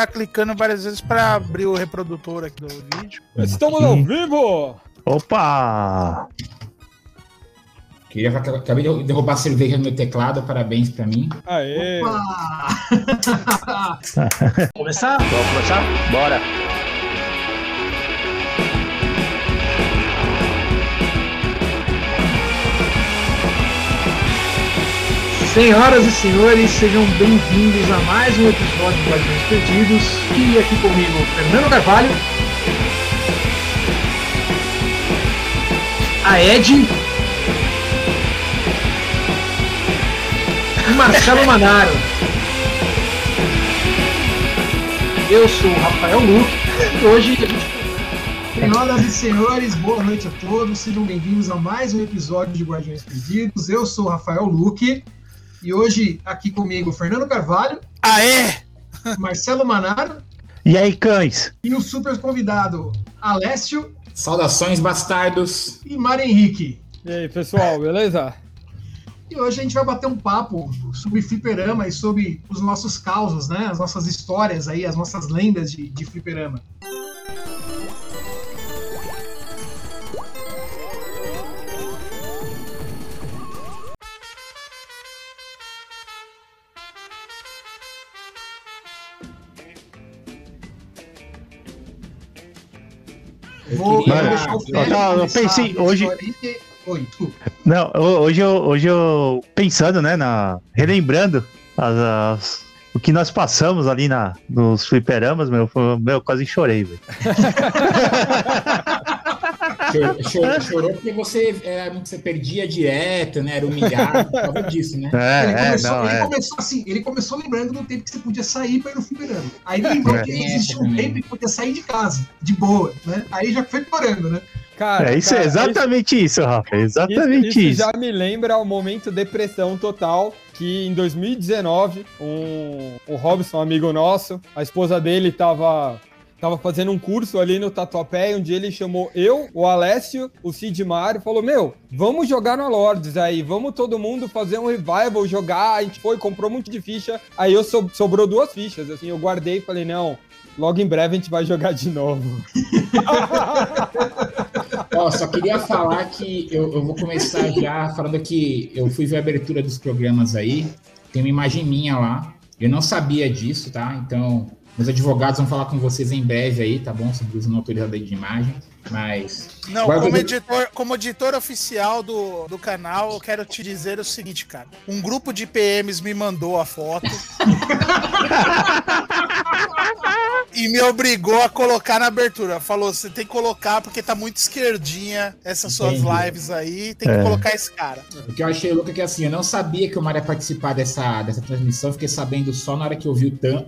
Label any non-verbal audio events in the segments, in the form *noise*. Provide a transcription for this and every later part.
ficar clicando várias vezes pra abrir o reprodutor aqui do vídeo. Estamos ao vivo! Opa! Queria, acabei de derrubar a cerveja no meu teclado, parabéns pra mim. Aê! *laughs* Começar? Vamos começar? Bora! Senhoras e senhores, sejam bem-vindos a mais um episódio de Guardiões Perdidos. E aqui comigo, Fernando Carvalho. A Ed. E Marcelo Manaro. Eu sou o Rafael Luque hoje a gente Senhoras e senhores, boa noite a todos. Sejam bem-vindos a mais um episódio de Guardiões Perdidos. Eu sou o Rafael Luque e hoje aqui comigo Fernando Carvalho, Aê! Marcelo Manaro E aí, cães? e o super convidado Alessio Saudações, bastardos. e Mário Henrique. E aí, pessoal, beleza? E hoje a gente vai bater um papo sobre fliperama e sobre os nossos causos, né? As nossas histórias aí, as nossas lendas de, de fliperama. Vou, queria- vou deixar o Félix Não, eu pensei, hoje- Oi. Não, ho- hoje eu, hoje eu pensando, né, na relembrando as, as- o que nós passamos ali na, nos fliperamas, meu, meu, eu quase chorei, velho. *laughs* Chorou, chorou- chorou porque você, era, você perdia direto, né? Era humilhado por causa disso, né? ele, É, é, começou, não, ele é. começou assim, ele começou lembrando do tempo que você podia sair para ir no fliperama. Aí ele lembrou É. que existia um tempo que podia sair de casa, de boa, né? Aí já foi piorando, né? Cara, É isso, é cara, exatamente isso, Rafa, é Isso, exatamente isso isso. já me lembra o momento depressão total que em 2019 um, o Robson, um amigo nosso, a esposa dele tava, tava fazendo um curso ali no Tatuapé, dia ele chamou eu, o Alessio, o Cid Mário, falou, meu, vamos jogar no Lords aí, vamos todo mundo fazer um revival, jogar, a gente foi, comprou um monte de ficha, aí eu so- sobrou duas fichas, assim, eu guardei e falei, não, logo em breve a gente vai jogar de novo. *laughs* Ó, só queria falar que eu, eu vou começar já falando que eu fui ver a abertura dos programas aí. Tem uma imagem minha lá. Eu não sabia disso, tá? Então, meus advogados vão falar com vocês em breve aí, tá bom? Sobre o uso não autorizado aí de imagem. Mas. Não, Agora como eu- editor, como editor oficial do, do canal, eu quero te dizer o seguinte, cara. Um grupo de PMs me mandou a foto. *laughs* e me obrigou a colocar na abertura. Falou, você tem que colocar porque tá muito esquerdinha essas suas Entendi. lives aí. Tem que É. colocar esse cara. O que eu achei louco é que assim, eu não sabia que o Mário ia participar dessa, dessa transmissão, fiquei sabendo só na hora que eu vi o thumb-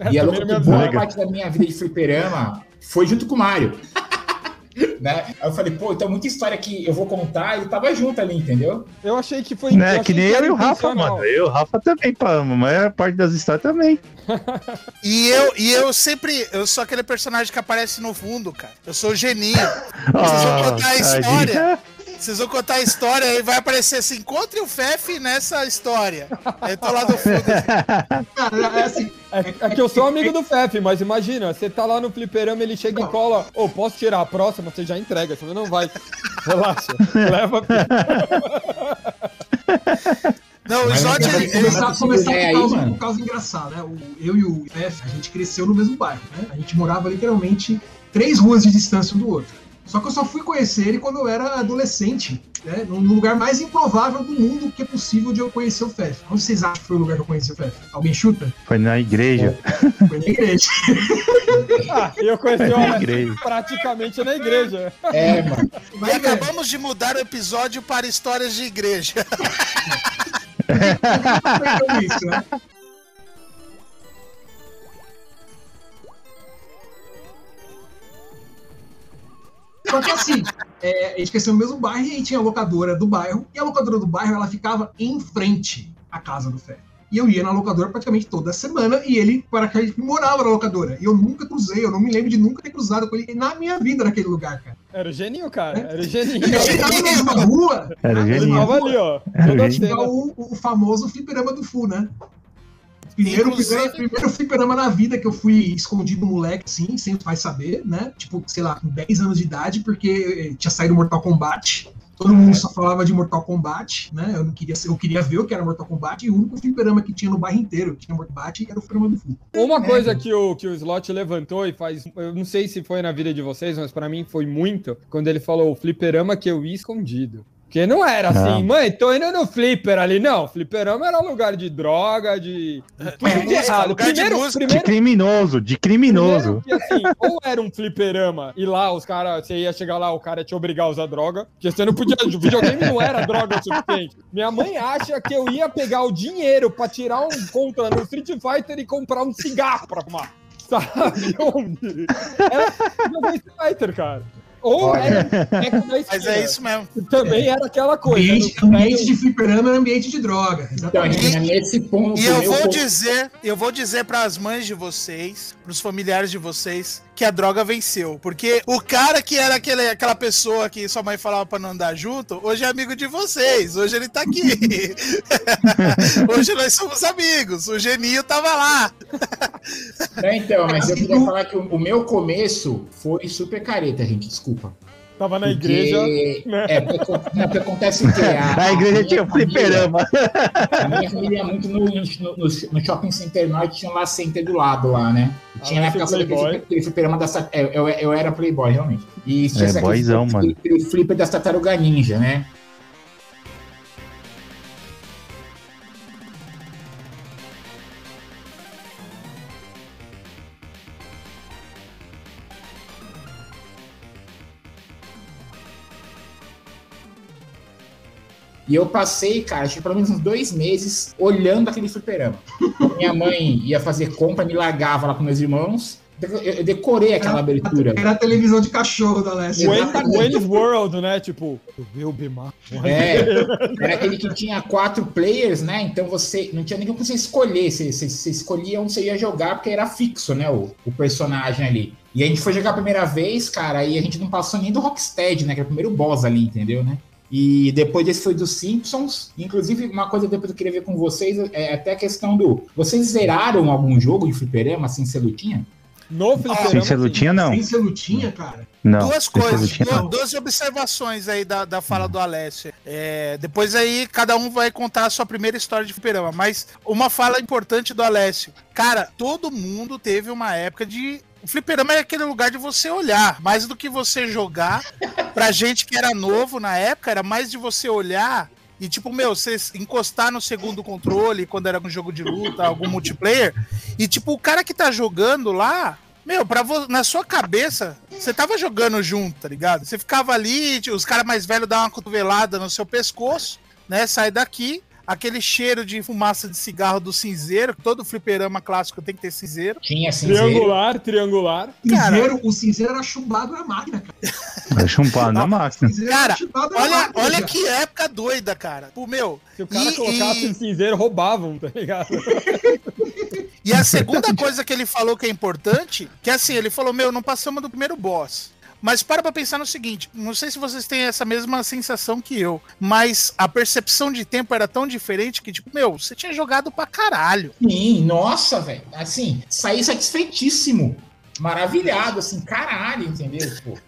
a thumb. e é louco que me boa avisaram. parte da minha vida de fliperama foi junto com o Mário. *laughs* né? Aí eu falei, pô, então muita história que eu vou contar, ele tava junto ali, entendeu? Eu achei que foi... Né, achei que nem era eu e o Rafa, mano. Eu e o Rafa também, pá, a maior parte das histórias também. *laughs* E eu, e eu sempre. Eu sou aquele personagem que aparece no fundo, cara. Eu sou o geninho. Vocês vão contar a história? Vocês vão contar a história e vai aparecer assim: encontre o Fef nessa história. Aí eu tô lá no fundo. Cara, é assim, É, é que eu sou amigo do Fefe, mas imagina, você tá lá no fliperama, ele chega e cola, ô, posso tirar a próxima? Você já entrega, senão não vai. Relaxa, leva. Não, o Zod. não tem- ele- começar, é aí, um caso, mano. um caso engraçado, né? O- eu e o F, a gente cresceu no mesmo bairro, né? A gente morava literalmente três ruas de distância um do outro. Só que eu só fui conhecer ele quando eu era adolescente, né? No lugar mais improvável do mundo que é possível de eu conhecer o Fef. Onde vocês acham que foi o lugar que eu conheci o Fef? Alguém chuta? Foi na igreja. Foi na igreja. *laughs* Ah, e eu conheci Na o igreja. praticamente na igreja. É, mano. E Vai ver. acabamos de mudar o episódio para histórias de igreja. *laughs* Isso, né? Só que assim, é, a gente cresceu no mesmo bairro e aí tinha a locadora do bairro, e a locadora do bairro ela ficava em frente à casa do Fé. E eu ia na locadora praticamente toda semana e ele praticamente morava na locadora. E eu nunca cruzei, eu não me lembro de nunca ter cruzado com ele na minha vida naquele lugar, cara. Era o geninho, cara. Era o geninho. Ele chegava na mesma rua, Era o Ele geninho. tava ali, ó. Era o o, o famoso fliperama do Fu, né? Primeiro, Inclusive- primeiro, primeiro fliperama na vida que eu fui escondido moleque, assim, sem os pais saber, né? Tipo, sei lá, com 10 anos de idade, porque eh, tinha saído Mortal Kombat. Todo mundo só falava de Mortal Kombat, né? Eu não queria ser- eu queria ver o que era Mortal Kombat, e o único fliperama que tinha no bairro inteiro que tinha Mortal Kombat era o fliperama do Fuku. Uma É, coisa que o, que o Slot levantou e faz. Eu não sei se foi na vida de vocês, mas pra mim foi muito. Quando ele falou o fliperama que eu ia escondido. Porque não era assim, mãe, tô indo no flipper ali. Não, fliperama era lugar de droga, de. de tudo É, de música, errado. lugar de Primeiro. De primeiro, criminoso, de criminoso. Primeiro que, assim, ou era um fliperama e lá os caras, você ia chegar lá, o cara ia te obrigar a usar droga, porque você não podia, o videogame não era droga o suficiente. Minha mãe acha que eu ia pegar o dinheiro pra tirar um contra no Street Fighter e comprar um cigarro pra fumar. *laughs* Sabe onde? Era jogar Street Fighter, cara. Ou Olha. era boneco da Mas é esquina. isso mesmo. Também era aquela coisa. Ambiente, no- ambiente de fliperama é ambiente de droga. Então, Exatamente. Nesse ponto. E eu vou ponto- dizer, eu vou dizer para as mães de vocês, para os familiares de vocês, que a droga venceu. Porque o cara que era aquele, aquela pessoa que sua mãe falava para não andar junto, hoje é amigo de vocês. Hoje ele tá aqui. *laughs* hoje nós somos amigos. O Geninho tava lá. Não, então, mas eu queria *laughs* falar que o, o meu começo foi super careta, gente, desculpa. Tava na Porque- igreja. né? É, porque, não, porque acontece o quê? *laughs* A igreja tinha um família- fliperama. A minha família ia muito no, no, no- no shopping center norte, tinha lá center do lado lá, né? E Ah, tinha na mas época aquele, fliperama da Sat- é, eu, eu era playboy, realmente. E tinha É, boyzão, aquele, mano. aquele flipper da Tartaruga Ninja, né? E eu passei, cara, acho que pelo menos uns dois meses olhando aquele fliperama. Minha mãe ia fazer compra, me largava lá com meus irmãos. Eu decorei aquela abertura. Era a televisão de cachorro da. Wayne- Wayne's World, né? Tipo, eu vi o Bimar. É, era aquele que tinha quatro players, né? Então você não tinha nem como você escolher. Você, você, você escolhia onde você ia jogar, porque era fixo, né? O, o personagem ali. E a gente foi jogar a primeira vez, cara, e a gente não passou nem do Rocksteady, né? Que era o primeiro boss ali, entendeu, né? E depois desse foi dos Simpsons. Inclusive, uma coisa depois eu queria ver com vocês é até a questão do. Vocês zeraram algum jogo de fliperama assim, você lutinha? No fliperama. Sem ser lutinha, não. Sem ser lutinha, cara. Não. Duas sem coisas, lutinha, du- não. duas observações aí da, da fala do Alessio. É, depois aí cada um vai contar a sua primeira história de fliperama, mas uma fala importante do Alessio. Cara, todo mundo teve uma época de. O fliperama é aquele lugar de você olhar, mais do que você jogar. Pra gente que era novo na época, era mais de você olhar e, tipo, meu, você encostar no segundo controle quando era um jogo de luta, algum multiplayer. E, tipo, o cara que tá jogando lá, meu, pra na sua cabeça, você tava jogando junto, tá ligado? Você ficava ali, tipo, os caras mais velhos davam uma cotovelada no seu pescoço, né? Sai daqui, aquele cheiro de fumaça de cigarro do cinzeiro, todo fliperama clássico tem que ter cinzeiro. Tinha cinzeiro. Triangular, triangular. Cinzeiro, o cinzeiro era chumbado na máquina, cara. Chumpar na máquina. Cara, chumbado Olha, máquina. olha cara. que época doida, cara. Pô, meu. Se o cara E- colocasse e- cinzeiro, roubavam, tá ligado? *laughs* E a segunda coisa que ele falou que é importante, que é assim, ele falou, meu, não passamos do primeiro boss. Mas para pra pensar no seguinte, não sei se vocês têm essa mesma sensação que eu, mas a percepção de tempo era tão diferente que, tipo, meu, você tinha jogado pra caralho. Sim, nossa, velho. Assim, saí satisfeitíssimo. Maravilhado, assim, caralho, entendeu? Pô.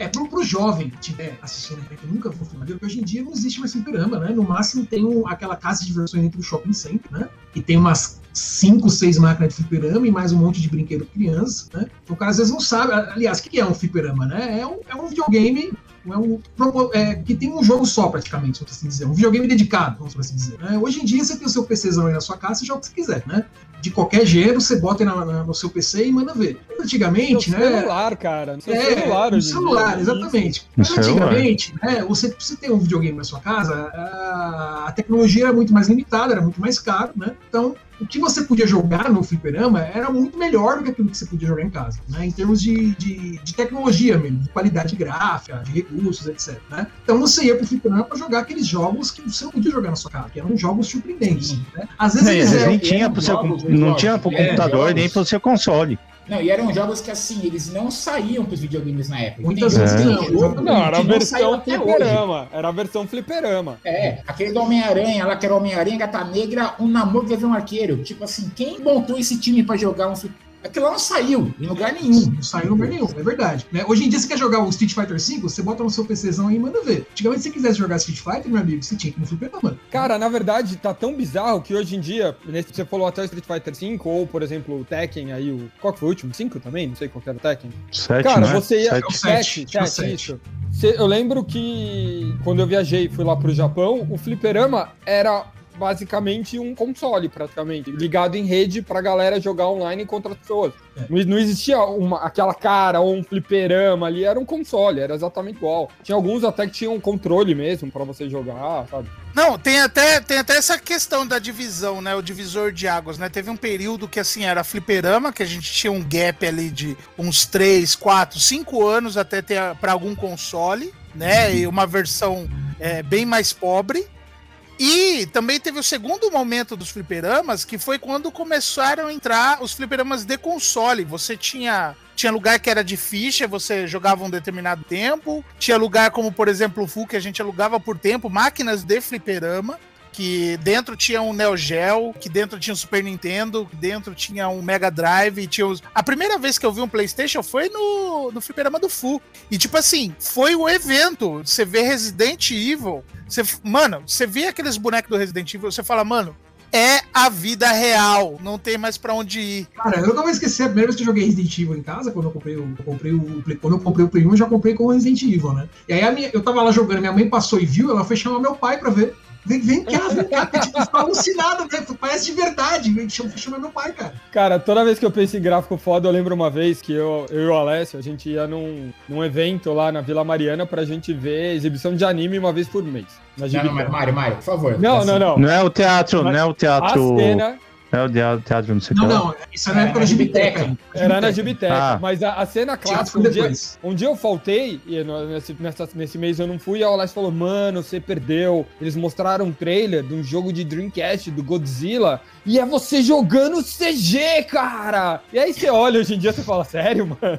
É pro, pro jovem que estiver assistindo aqui, que nunca foi filmadeiro, porque hoje em dia não existe mais fliperama, né? No máximo tem um- aquela casa de diversões dentro do shopping center, né? E tem umas 5, 6 máquinas de fliperama e mais um monte de brinquedo pra crianças, né? Então o cara às vezes não sabe. Aliás, o que é um fliperama, né? É um, é um videogame é um, é, que tem um jogo só, praticamente, vamos assim dizer. Um videogame dedicado, vamos assim dizer. né? Hoje em dia você tem o seu PCzão aí na sua casa e joga o que você quiser, né? De qualquer gênero, você bota aí na- na- no seu PC e manda ver. Antigamente, no né? celular, cara. No É, celular, no hoje em celular, dia. exatamente. No Mas celular. antigamente, né, você, você ter um videogame na sua casa, a, a tecnologia era muito mais limitada, era muito mais caro, né? Então, o que você podia jogar no fliperama era muito melhor do que aquilo que você podia jogar em casa, né? Em termos de, de, de tecnologia mesmo, de qualidade gráfica, de recursos, etc. Né? Então você ia pro fliperama para jogar aqueles jogos que você não podia jogar na sua casa, que eram jogos surpreendentes. Né? Às vezes eles eram, nem tinha pro seu, não tinha pro computador nem pro seu console. Não, e eram jogos que assim, eles não saíam pros videogames na época. Muitas vezes é. não. Não, era a versão fliperama. Era a versão fliperama. É, aquele do Homem-Aranha, lá que era Homem-Aranha, Gata Negra, um namoro de um arqueiro. Tipo assim, quem montou esse time pra jogar um fliperama? Aquilo lá não saiu em lugar nenhum. Não saiu em lugar nenhum, é verdade. Né? Hoje em dia, você quer jogar o Street Fighter V, você bota no seu PCzão aí e manda ver. Antigamente, se você quisesse jogar Street Fighter, meu amigo, você tinha que ir no fliperama. Cara, na verdade, tá tão bizarro que hoje em dia, nesse, você falou até o Street Fighter V, ou, por exemplo, o Tekken aí, o. Qual que foi o último? 5 também? Não sei qual era o Tekken. 7, Cara, né? você ia. 7, 7, 7, isso. Eu lembro que quando eu viajei e fui lá pro Japão, o fliperama era basicamente um console, praticamente, ligado em rede pra galera jogar online contra as pessoas. É. Não, não, existia uma, aquela cara ou um fliperama ali, era um console, era exatamente igual. Tinha alguns até que tinham um controle mesmo para você jogar, sabe? Não, tem até, tem até essa questão da divisão, né? O divisor de águas, né? Teve um período que, assim, era fliperama, que a gente tinha um gap ali de uns 3, 4, 5 anos até ter para algum console, né? E uma versão é, bem mais pobre. E também teve o segundo momento dos fliperamas, que foi quando começaram a entrar os fliperamas de console. Você tinha tinha lugar que era de ficha, você jogava um determinado tempo. Tinha lugar como, por exemplo, o Full, que a gente alugava por tempo, máquinas de fliperama que dentro tinha um Neo Geo, que dentro tinha um Super Nintendo, que dentro tinha um Mega Drive, tinha os... A primeira vez que eu vi um PlayStation foi no, no fliperama do Fu. E tipo assim, foi o evento. Você vê Resident Evil, você, mano, você vê aqueles bonecos do Resident Evil, você fala, mano, é a vida real, não tem mais para onde ir. Cara, eu nunca vou esquecer a primeira vez que eu joguei Resident Evil em casa, quando eu comprei o, eu comprei o quando eu comprei o Play 1, eu já comprei com o Resident Evil, né? E aí minha, eu tava lá jogando, minha mãe passou e viu, ela foi chamar meu pai para ver. Vem, vem cá, vem cá, tipo, *laughs* tá alucinado, né? Parece de verdade. Chama, chama meu pai, cara. Cara, toda vez que eu penso em gráfico foda, eu lembro uma vez que eu, eu e o Alessio, a gente ia num, num evento lá na Vila Mariana pra gente ver exibição de anime uma vez por mês. Não, não, Mário, Mário, por favor. Não, assim. não, não. Não é o teatro, não é o teatro. A cena é o teatro, não sei Não, não, isso era na época da Gibiteca. Era na Gibiteca. Ah. Mas a, a, cena clássica, um dia, um dia eu faltei, e nesse, nessa, nesse mês eu não fui, e a Alex falou, mano, você perdeu. Eles mostraram um trailer de um jogo de Dreamcast, do Godzilla, e é você jogando CG, cara! E aí você olha hoje em dia e fala, sério, mano?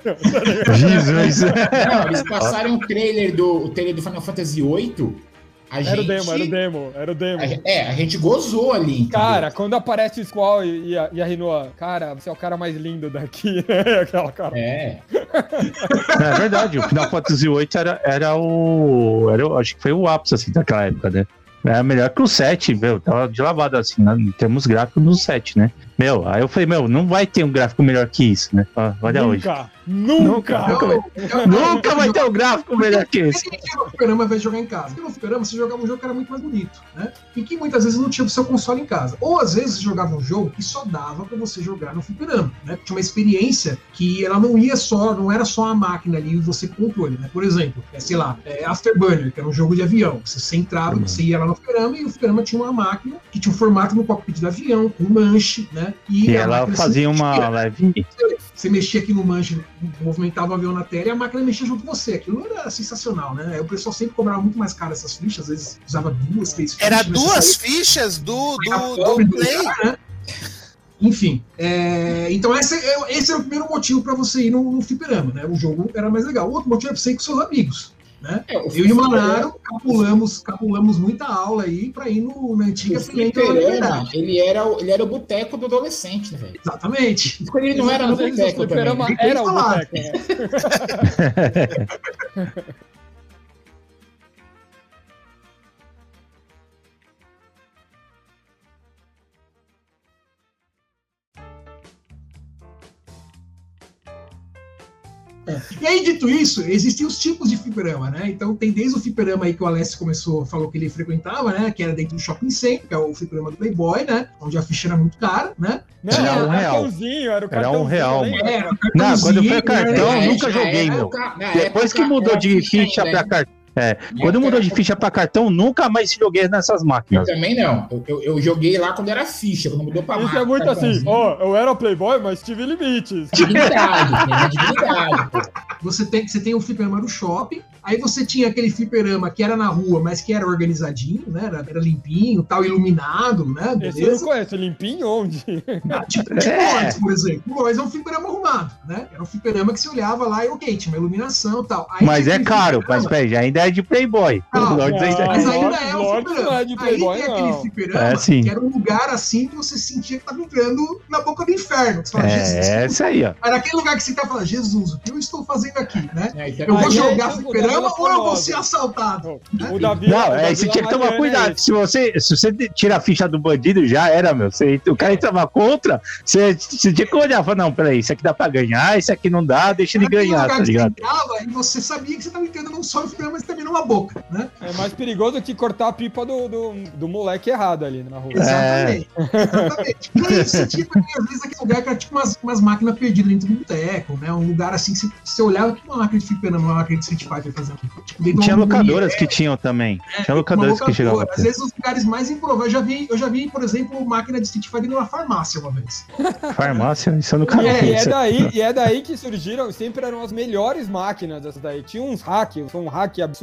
Jesus! Não, eles passaram o trailer do, o trailer do Final Fantasy VIII, a era gente... o demo, era o demo, era o demo. A, é, a gente gozou ali. Entendeu? Cara, quando aparece o Squall e, e, a, e a Rinoa, cara, você é o cara mais lindo daqui, *laughs* né? Aquela cara. É. é verdade, o Final Fantasy VIII era, era o. Era, acho que foi o ápice assim, daquela época, né? É melhor que o 7, meu. Tava de lavada assim, né? em termos gráficos no 7, né? Meu, aí eu falei, meu, não vai ter um gráfico melhor que isso, né? Olha nunca, hoje. Nunca! Nunca, vai, nunca vai ter um gráfico melhor que esse. no fliperama vai jogar em casa. Porque no fliperama você jogava um jogo que era muito mais bonito, né? E que muitas vezes não tinha o seu console em casa. Ou às vezes você jogava um jogo que só dava pra você jogar no fliperama, né? Tinha uma experiência que ela não ia só, não era só a máquina ali e você com controle, né? Por exemplo, é, sei lá, é Afterburner, que era um jogo de avião. Você entrava, uhum. você ia lá no fliperama e o fliperama tinha uma máquina que tinha o um formato do cockpit do avião, com um manche, né? E, e ela fazia uma live. Você mexia aqui no manche, movimentava o avião na tela e a máquina mexia junto com você. Aquilo era sensacional, né? O pessoal sempre cobrava muito mais caro essas fichas, às vezes usava duas, três fichas. Era duas fichas do, do, do Play. né? Enfim, é, então esse é, esse é o primeiro motivo para você ir no, no fliperama, né? O jogo era mais legal. O outro motivo é pra você ir com seus amigos. Né? É, eu e o Manaro capulamos, capulamos muita aula aí para ir no, na antiga fliperama. Ele era, ele era o boteco do adolescente, né, Exatamente. Ele não era no boteco também. Era o boteco. Né? *laughs* *laughs* E aí, dito isso, existem os tipos de fliperama, né? Então tem desde o fliperama aí que o Alessio começou, falou que ele frequentava, né? Que era dentro do Shopping Center, que é o fliperama do Playboy, né? Onde a ficha era muito cara, né? Não, era, era um real. Era, o era um real. Era, não, quando foi cartão, eu nunca joguei, meu. Depois que mudou de ficha pra cartão É, quando mudou de ficha pra cartão, nunca mais joguei nessas Eu máquinas. também não. Eu, eu, eu joguei lá quando era ficha, quando mudou pra Isso marca, é muito assim, ó, eu era playboy, mas tive limites. Dignidade, pô. Você tem, você tem o fliperama no shopping, aí você tinha aquele fliperama que era na rua, mas que era organizadinho, né? Era, era limpinho, tal, iluminado, né? Esse eu não Beleza? conheço, limpinho onde? Ah, Tipo, tipo É. Por exemplo. O Lords é um fliperama arrumado, né? Era um fliperama que você olhava lá e, ok, tinha uma iluminação e tal. Aí Mas é caro, mas peraí, ainda é de Playboy. Ah, O Lords ainda Mas é. ainda é um fliperama. não é de Playboy, Aí tem aquele não. fliperama É, sim. que era um lugar assim que você sentia que tava entrando na boca do inferno. Você fala, Jesus, É, essa aí, ó. era aquele lugar que você tá falando, Jesus, o que eu estou fazendo aqui, né? É, então, Eu vou jogar fliperama ou eu vou ser assaltado? O Davi. Não, o é, Davi você tinha que tomar é cuidado. Se você, se você tira a ficha do bandido, já era, meu. Você, o cara entrava contra, você, você tinha que olhar e falar, não, peraí, isso aqui dá pra ganhar, isso aqui não dá, deixa ele ganhar, tá ligado? Você entrava e você sabia que você estava entrando não só no fliperama, mas também numa boca, né? É mais perigoso que cortar a pipa do, do, do moleque errado ali na rua. Exatamente. Exatamente. E aí você tinha às vezes, aquele lugar que era tipo umas, umas máquinas perdidas dentro do boteco, né? Um lugar assim que você, você olhava que uma máquina de fliperama, uma máquina de Street Fighter fazendo. Tipo, Tinha locadoras que tinham também. Tinha locadoras que chegavam Às vezes os lugares mais improváveis. Eu já vi, eu já vi, por exemplo, máquina de Street Fighter numa farmácia uma vez. Farmácia, isso eu nunca E é, e é vi. daí, e é daí que surgiram, sempre eram as melhores máquinas dessas daí. Tinha uns hacks, um hack absurdo,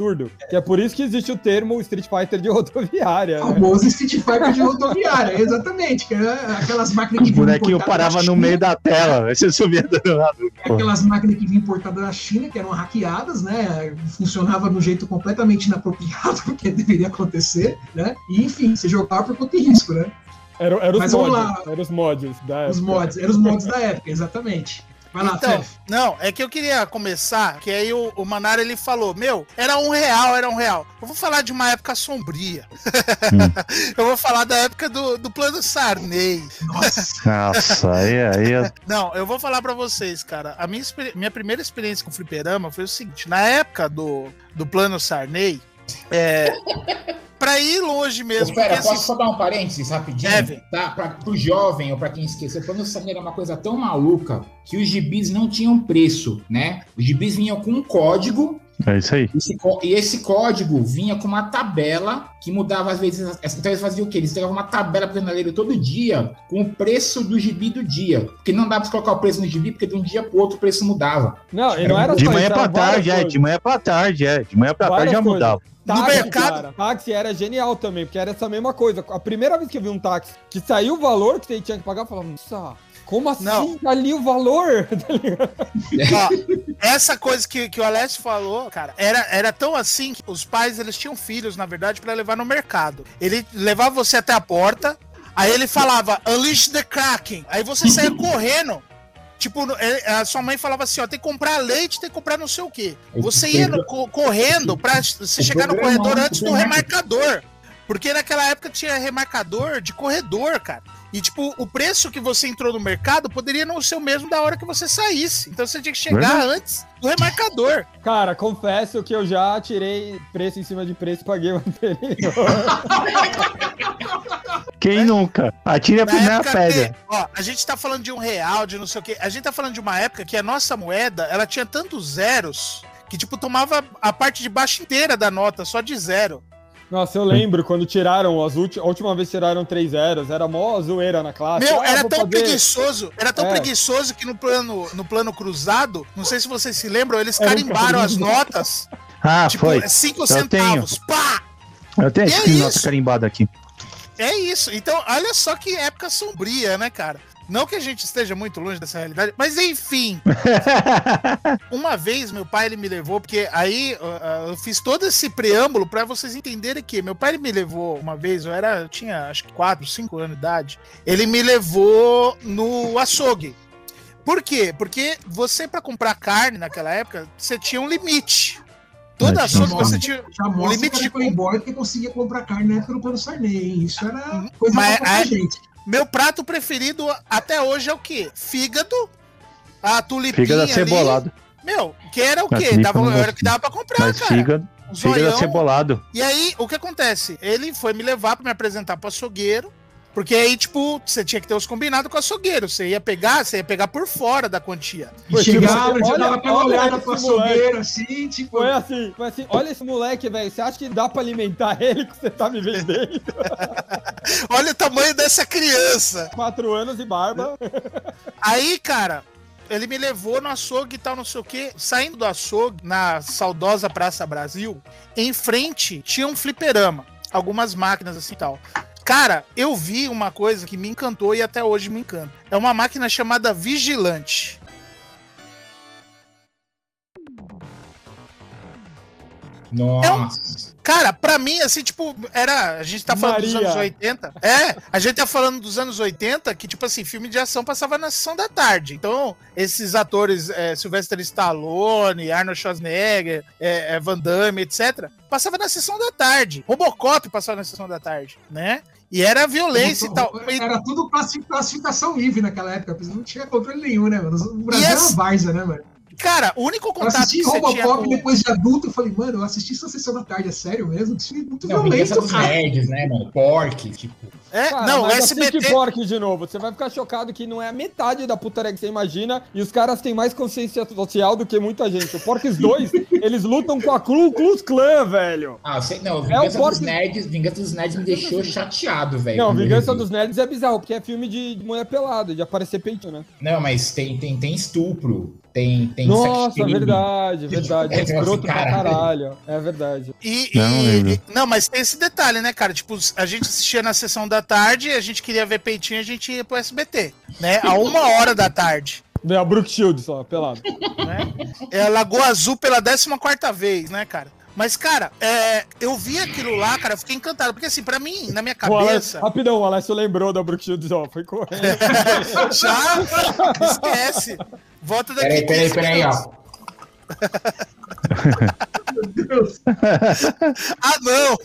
que é por isso que existe o termo Street Fighter de *laughs* rodoviária, né? Famoso Street Fighter de rodoviária, *laughs* exatamente. Que era aquelas máquinas O que vinham bonequinho parava no meio da tela, *laughs* você subia do lado. Aquelas máquinas que vinham importadas da China, que eram hackeadas, né? Funcionava de um jeito completamente inapropriado, porque deveria acontecer, né? E enfim, você jogava por conta e risco, né? Era, era os Mas vamos mods. lá. Era os mods da Os época. mods, eram os mods da época, exatamente. Vai lá, Então, não, é que eu queria começar, que aí o, o Manara ele falou, meu, era um real, era um real. Eu vou falar de uma época sombria. *laughs* eu vou falar da época do, do plano Sarney. Nossa. Nossa, aí, aí. Não, eu vou falar pra vocês, cara. A minha, minha primeira experiência com fliperama foi o seguinte: na época do, do plano Sarney, é. *laughs* Pra ir longe mesmo. Pera, porque, posso assim, só dar um parênteses rapidinho? Deve. Tá? Pra, pro jovem ou pra quem esqueceu, quando o Samuel era uma coisa tão maluca que os gibis não tinham preço, né? Os gibis vinham com um código É isso aí. esse e esse código vinha com uma tabela que mudava às vezes. Então eles faziam o quê? Eles entregavam uma tabela pro jornaleiro todo dia com o preço do gibi do dia. Porque não dava pra você colocar o preço no gibi, porque de um dia pro outro o preço mudava. Não, e não era De só manhã eram várias tarde, é. De manhã pra tarde, é. De manhã pra tarde Várias já coisas. mudava. No Táxi, mercado- cara, táxi era genial também, porque era essa mesma coisa. A primeira vez que eu vi um táxi que saiu o valor que você tinha que pagar, eu falava, nossa, como assim? Não. *laughs* Tá ali o valor? ó, essa coisa que, que o Alessio falou, cara, era, era tão assim que os pais eles tinham filhos, na verdade, pra levar no mercado. Ele levava você até a porta, aí ele falava, Unleash the Kraken. Aí você saía *laughs* correndo. Tipo, a sua mãe falava assim, ó, tem que comprar leite, tem que comprar não sei o quê. Você ia no- co- correndo pra você chegar no corredor antes do remarcador. Porque naquela época tinha remarcador de corredor, cara. E, tipo, o preço que você entrou no mercado poderia não ser o mesmo da hora que você saísse. Então você tinha que chegar antes do remarcador. *laughs* Cara, confesso que eu já tirei preço em cima de preço e paguei o anterior. *laughs* Quem nunca? Atire a Na primeira pedra. ó, a gente tá falando de um real, de não sei o quê. A gente tá falando de uma época que a nossa moeda, ela tinha tantos zeros que, tipo, tomava a parte de baixo inteira da nota, só de zero. Nossa, eu lembro quando tiraram as últimas. A última vez tiraram três zeros, era mó zoeira na classe. Meu, Ah, era tão fazer- preguiçoso, era tão É. preguiçoso que no plano, no plano cruzado, não sei se vocês se lembram, eles carimbaram as notas, *laughs* Ah, tipo, foi. 5 Eu centavos. Pá! Eu tenho é nota carimbada aqui. É isso. Então, olha só que época sombria, né, cara? Não que a gente esteja muito longe dessa realidade, mas enfim. *laughs* Uma vez meu pai ele me levou, porque aí eu fiz todo esse preâmbulo pra vocês entenderem que meu pai ele me levou uma vez, eu era, eu tinha acho que 4, 5 anos de idade. Ele me levou no açougue. Por quê? Porque você pra comprar carne naquela época, você tinha um limite. Toda açougue tinha. você tinha mostra limite que de era playboy que conseguia comprar carne na época do plano Sarney, hein? Isso era coisa Mas pra aí- gente. Meu prato preferido até hoje é o quê? Fígado, a tulipinha Fígado ali. acebolado. Meu, que era o quê? Dava, era o que dava pra comprar, Mas cara. fígado, Um fígado acebolado. E aí, o que acontece? Ele foi me levar pra me apresentar pro açougueiro. Porque aí, tipo, você tinha que ter os combinados com o açougueiro. Você ia pegar, você ia pegar por fora da quantia. E chegava, olha- já dava olha olhada esse pro moleque. açougueiro, assim, tipo... Foi assim, foi assim. Olha esse moleque, velho. Você acha que dá pra alimentar *laughs* ele que você tá me vendendo? *laughs* Olha o tamanho dessa criança. Quatro anos e barba. Aí, cara, ele me levou no açougue e tal, não sei o quê. Saindo do açougue, na saudosa Praça Brasil, em frente tinha um fliperama. Algumas máquinas assim e tal. Cara, eu vi uma coisa que me encantou e até hoje me encanta. É uma máquina chamada Vigilante. Nossa. Cara, pra mim, assim, tipo, era. A gente tá falando dos Maria. anos 80. É, a gente tá falando dos anos 80, que, tipo assim, filme de ação passava na sessão da tarde. Então, esses atores, é, Sylvester Stallone, Arnold Schwarzenegger, é, é, Van Damme, etc., passava na sessão da tarde. Robocop passava na sessão da tarde, né? E era violência e tal. Era tudo classi- classificação livre naquela época, não tinha controle nenhum, né, mano? O Brasil E era várzea, né, mano? Cara, o único Eu contato assisti que você tinha com... depois de adulto, eu falei, mano, eu assisti essa sessão da tarde, é sério mesmo? Isso é muito Não, vingança violento, dos cara. nerds, né, mano? Pork, tipo. É, Cara, não, o mas SBT... assiste Pork de novo. Você vai ficar chocado que não é a metade da putaria que você imagina. E os caras têm mais consciência social do que muita gente. O Porks *laughs* 2, eles lutam com a Ku Klux Klan, velho. Ah, eu sei, não, É o Vingança Pork- dos Nerds, Vingança dos Nerds me deixou chateado, velho. Não, eu Vingança dos Nerds é bizarro, porque é filme de mulher pelada, de aparecer peitinho, né? Não, mas tem, tem, tem estupro, tem, tem Nossa, verdade, verdade. É É, escroto pra caralho. É verdade. E, Não, e- e- não, mas tem esse detalhe, né, cara? Tipo, a gente assistia na sessão da tarde, a gente queria ver peitinho, a gente ia pro SBT, né? A uma hora da tarde. Vem a Brook Shield só, pelado. né? É Lagoa Azul pela 14 vez, né, cara? Mas, cara, é, eu vi aquilo lá, cara, eu fiquei encantado. Porque, assim, pra mim, na minha O Alessio, cabeça, rapidão, o Alessio lembrou da Brook Shield, ó. Foi correndo. *laughs* já esquece. Volta daqui. Peraí, peraí, 15 peraí, ó. Meu Deus. *laughs* Ah, não!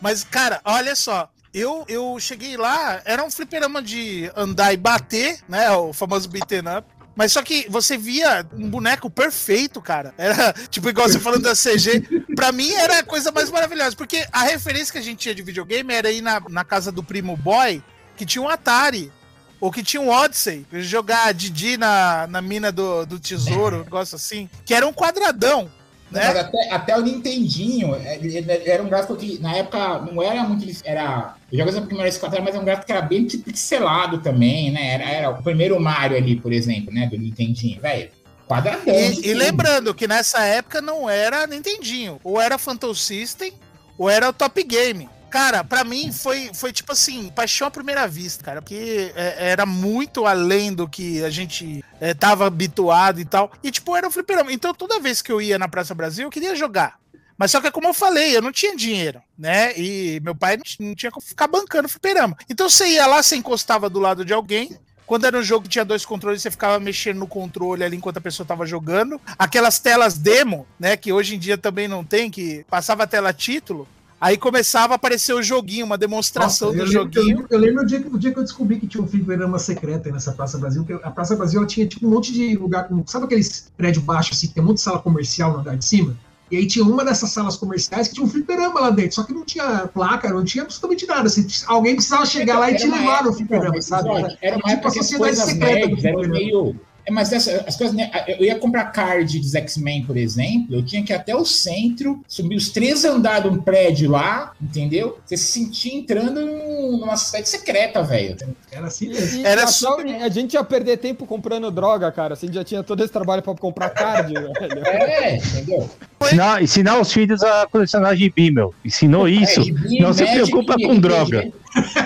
Mas, cara, olha só. Eu, eu cheguei lá, era um fliperama de andar e bater, né? O famoso beaten up. Mas só que você via um boneco perfeito, cara. Era tipo igual você falando da CG. Pra mim era a coisa mais maravilhosa. Porque a referência que a gente tinha de videogame era ir na, na casa do primo boy, que tinha um Atari. Ou que tinha um Odyssey. Jogar Didi na, na mina do, do tesouro, um negócio assim. Que era um quadradão. Né? mas até, até o Nintendinho é, era um gráfico que na época não era muito. Era. Eu já gostava era 4 mas era um gráfico que era bem pixelado também, né? Era, era o primeiro Mario ali, por exemplo, né? Do Nintendinho, velho. Quadradão. E, e lembrando que nessa época não era Nintendinho, ou era Phantom System, ou era o Top Game. Cara, pra mim foi, foi tipo assim, paixão à primeira vista, cara, porque é, era muito além do que a gente é, tava habituado e tal. E tipo, era um fliperama. Então toda vez que eu ia na Praça Brasil, eu queria jogar. Mas só que, como eu falei, eu não tinha dinheiro, né? E meu pai não tinha- não tinha como ficar bancando fliperama. Então você ia lá, você encostava do lado de alguém, quando era um jogo que tinha dois controles, você ficava mexendo no controle ali enquanto a pessoa tava jogando. Aquelas telas demo, né? Que hoje em dia também não tem, que passava a tela título. Aí começava a aparecer o joguinho, uma demonstração Nossa, do eu, lembro, eu, joguinho. lembro- eu lembro o dia, que, o dia que eu descobri que tinha um fliperama secreto aí nessa Praça Brasil, que a Praça Brasil ela tinha tipo um monte de lugar, com, sabe aqueles prédios baixos assim, que tem um monte de sala comercial no andar de cima? E aí tinha uma dessas salas comerciais que tinha um fliperama lá dentro, só que não tinha placa, não tinha absolutamente nada. Assim, alguém precisava chegar lá e te Era levar no fliperama, sabe? olha, Era uma tipo a sociedade secreta do nerds eram fliperama. meio. É, mas dessa, as coisas. né, Eu ia comprar card dos X-Men, por exemplo. Eu tinha que ir até o centro, subir os três andares de um prédio lá, entendeu? Você se sentia entrando num- numa cidade secreta, velho. Era assim mesmo. Era super- A gente ia perder tempo comprando droga, cara. Assim, já tinha todo esse trabalho pra comprar card, *laughs* velho. É, entendeu? Ensinar, ensinar os filhos a colecionar gibi, meu. Ensinou isso. É, gibi, não se preocupa com droga.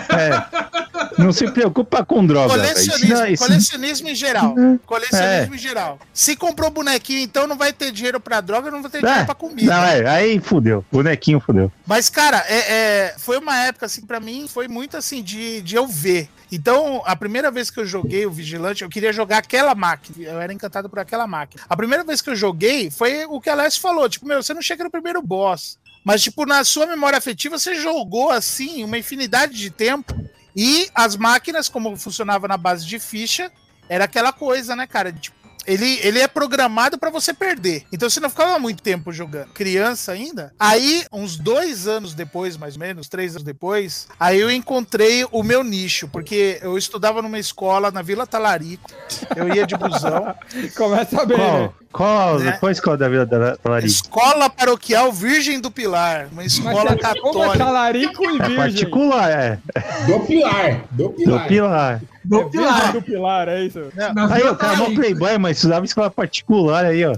É. *laughs* Não se preocupa com droga. velho. Ensina- Colecionismo, ensina- colecionismo em geral. Colecionismo É. em geral. Se comprou bonequinho, então não vai ter dinheiro pra droga, não vai ter dinheiro É, pra comida. Não, é, aí fudeu. Bonequinho fudeu. Mas, cara, é, é, foi uma época, assim, pra mim, foi muito assim, de, de eu ver. Então, a primeira vez que eu joguei o Vigilante, eu queria jogar aquela máquina. Eu era encantado por aquela máquina. A primeira vez que eu joguei foi o que a Alessio falou: tipo, meu, você não chega no primeiro boss. Mas, tipo, na sua memória afetiva, você jogou, assim, uma infinidade de tempo. E as máquinas, como funcionava na base de ficha, era aquela coisa, né, cara? de, Tipo, ele, ele é programado pra você perder. Então você não ficava muito tempo jogando. Criança ainda. Aí, uns dois anos depois, mais ou menos, três anos depois, aí eu encontrei o meu nicho, porque eu estudava numa escola na Vila Talarico. Eu ia de busão. *laughs* Começa bem, né? Qual? Qual? Né? Qual escola da Vila Talarico? Escola Paroquial Virgem do Pilar. Uma Mas escola você- como é católica. talarico e É virgem? particular, é. Do Pilar. Do Do Pilar. Pilar. Do É Pilar. do Pilar, é isso? Aí, o cara é Talarico. playboy, mas estudava em escola particular aí, ó.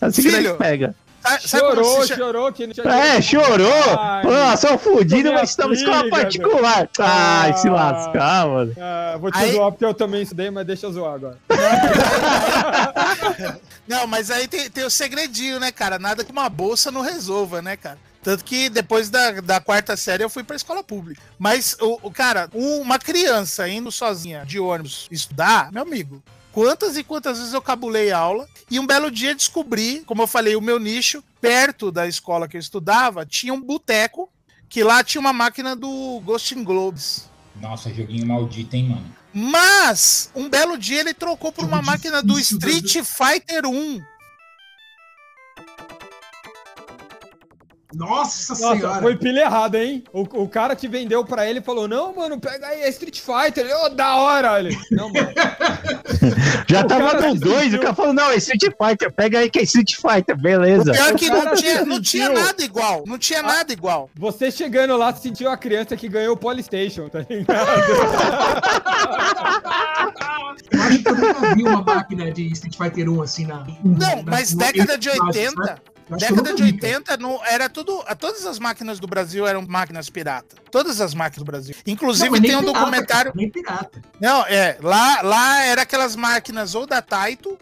Assim que Filho, nós pega. Sabe- sabe como Chorou, chorou que não tinha É, chorou! Ai, Ah, sou fudido, mas estamos em escola filha, particular. Ai, se Ah. lascar, mano. Ah, vou te Aí- zoar porque eu também estudei, mas deixa eu zoar agora. *laughs* Não, mas aí tem, tem o segredinho, né, cara? Nada que uma bolsa não resolva, né, cara? Tanto que depois da, da quarta série eu fui pra escola pública. Mas, o, o cara, um- uma criança indo sozinha de ônibus estudar, meu amigo, quantas e quantas vezes eu cabulei aula e um belo dia descobri, como eu falei, o meu nicho, perto da escola que eu estudava, tinha um boteco que lá tinha uma máquina do Ghosting Globes. Nossa, joguinho maldito, hein, mano. Mas, um belo dia ele trocou por uma máquina do Street Fighter 1. Nossa, Nossa, senhora. foi pilha errada, hein? O, o cara que vendeu pra ele falou: Não, mano, pega aí, é Street Fighter. Ô, da hora! Ele, não, mano. *laughs* Já O tava 2, sentiu- o cara falou, não, é Street Fighter, pega aí que é Street Fighter, beleza. Pior O que não tinha, não tinha nada igual. Não tinha nada igual. Você chegando lá, sentiu a criança que ganhou o Polystation, tá ligado? *laughs* Eu acho que eu nunca vi uma máquina de Street Fighter 1 assim na. Não, mas no- década de eu acho, 80, sabe? Década de vi, cara. 80 não, era tudo, todas as máquinas do Brasil eram máquinas pirata. Todas as máquinas do Brasil. Não, Inclusive nem tem um pirata, documentário, Nem pirata. não, é, lá lá era aquelas máquinas ou da Taito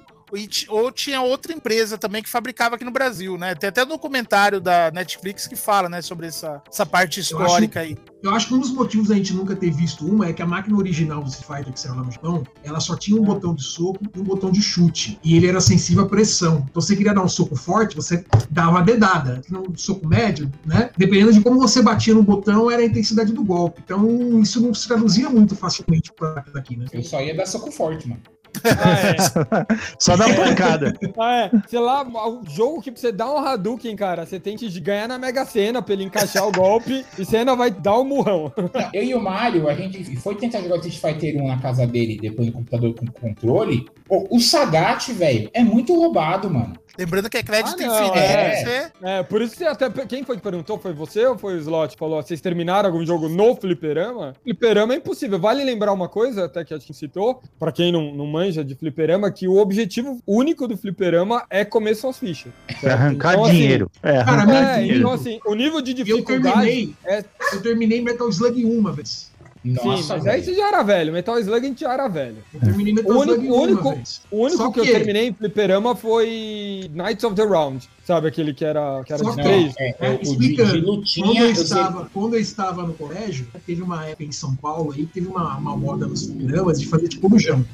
ou tinha outra empresa também que fabricava aqui no Brasil, né? Tem até um documentário da Netflix que fala, né, sobre essa, essa parte histórica aí. Eu acho que um dos motivos da gente nunca ter visto uma é que a máquina original do Street Fighter que saiu lá no Japão, ela só tinha um botão de soco e um botão de chute. E ele era sensível à pressão. Então, se você queria dar um soco forte, você dava uma dedada. Um soco médio, né? Dependendo de como você batia no botão, era a intensidade do golpe. Então, isso não se traduzia muito facilmente para daqui, né? Eu só ia dar soco forte, mano. Ah, *laughs* é. Só dá uma pancada. Ah, é. Sei lá, o jogo que você dar um Hadouken, cara, você tem que ganhar na Mega Sena pra ele encaixar o golpe e você ainda vai dar um murrão. Eu e o Mário, a gente foi tentar jogar o Street Fighter 1 na casa dele, depois no computador com controle. Pô, o Sagat, velho, é muito roubado, mano. Lembrando que é crédito Ah, não, infinito. é. Você- É, por isso que você até. Quem foi que perguntou? Foi você ou foi o Slot? Falou, vocês terminaram algum jogo no fliperama? Fliperama é impossível. Vale lembrar uma coisa, até que a gente citou, pra quem não, não manja de fliperama, que o objetivo único do fliperama é comer suas fichas. certo? É arrancar Então, assim, dinheiro. É, arrancar É, dinheiro. então assim, o nível de Eu dificuldade. terminei, é- eu terminei Metal Slug uma vez. Sim, Nossa, mas aí você já era velho. Metal Slug a gente já era velho. Eu terminei Metal O único- Slug o único-. O único Só que, eu que- terminei em fliperama foi Knights of the Round. Sabe aquele que era, que era Só de que- três? É, É, explicando. de Quando eu, sei- estava, quando eu estava no colégio, teve uma época em São Paulo aí, que teve uma, uma moda nos fliperamas de fazer tipo bujão.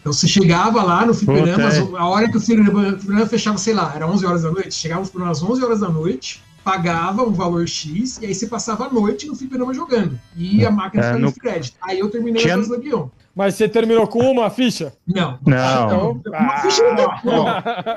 Então você chegava lá no fliperama, Puta, é. a hora que o fliperama, o fliperama fechava, sei lá, era 11 horas da noite, chegava às 11 horas da noite, pagava um valor X, e aí você passava a noite no fliperama jogando. E a máquina É, ficava no- de crédito. Aí eu terminei Tinha- o Slug 1. Mas você terminou com uma ficha? Não. Não. Uma ficha não. Não,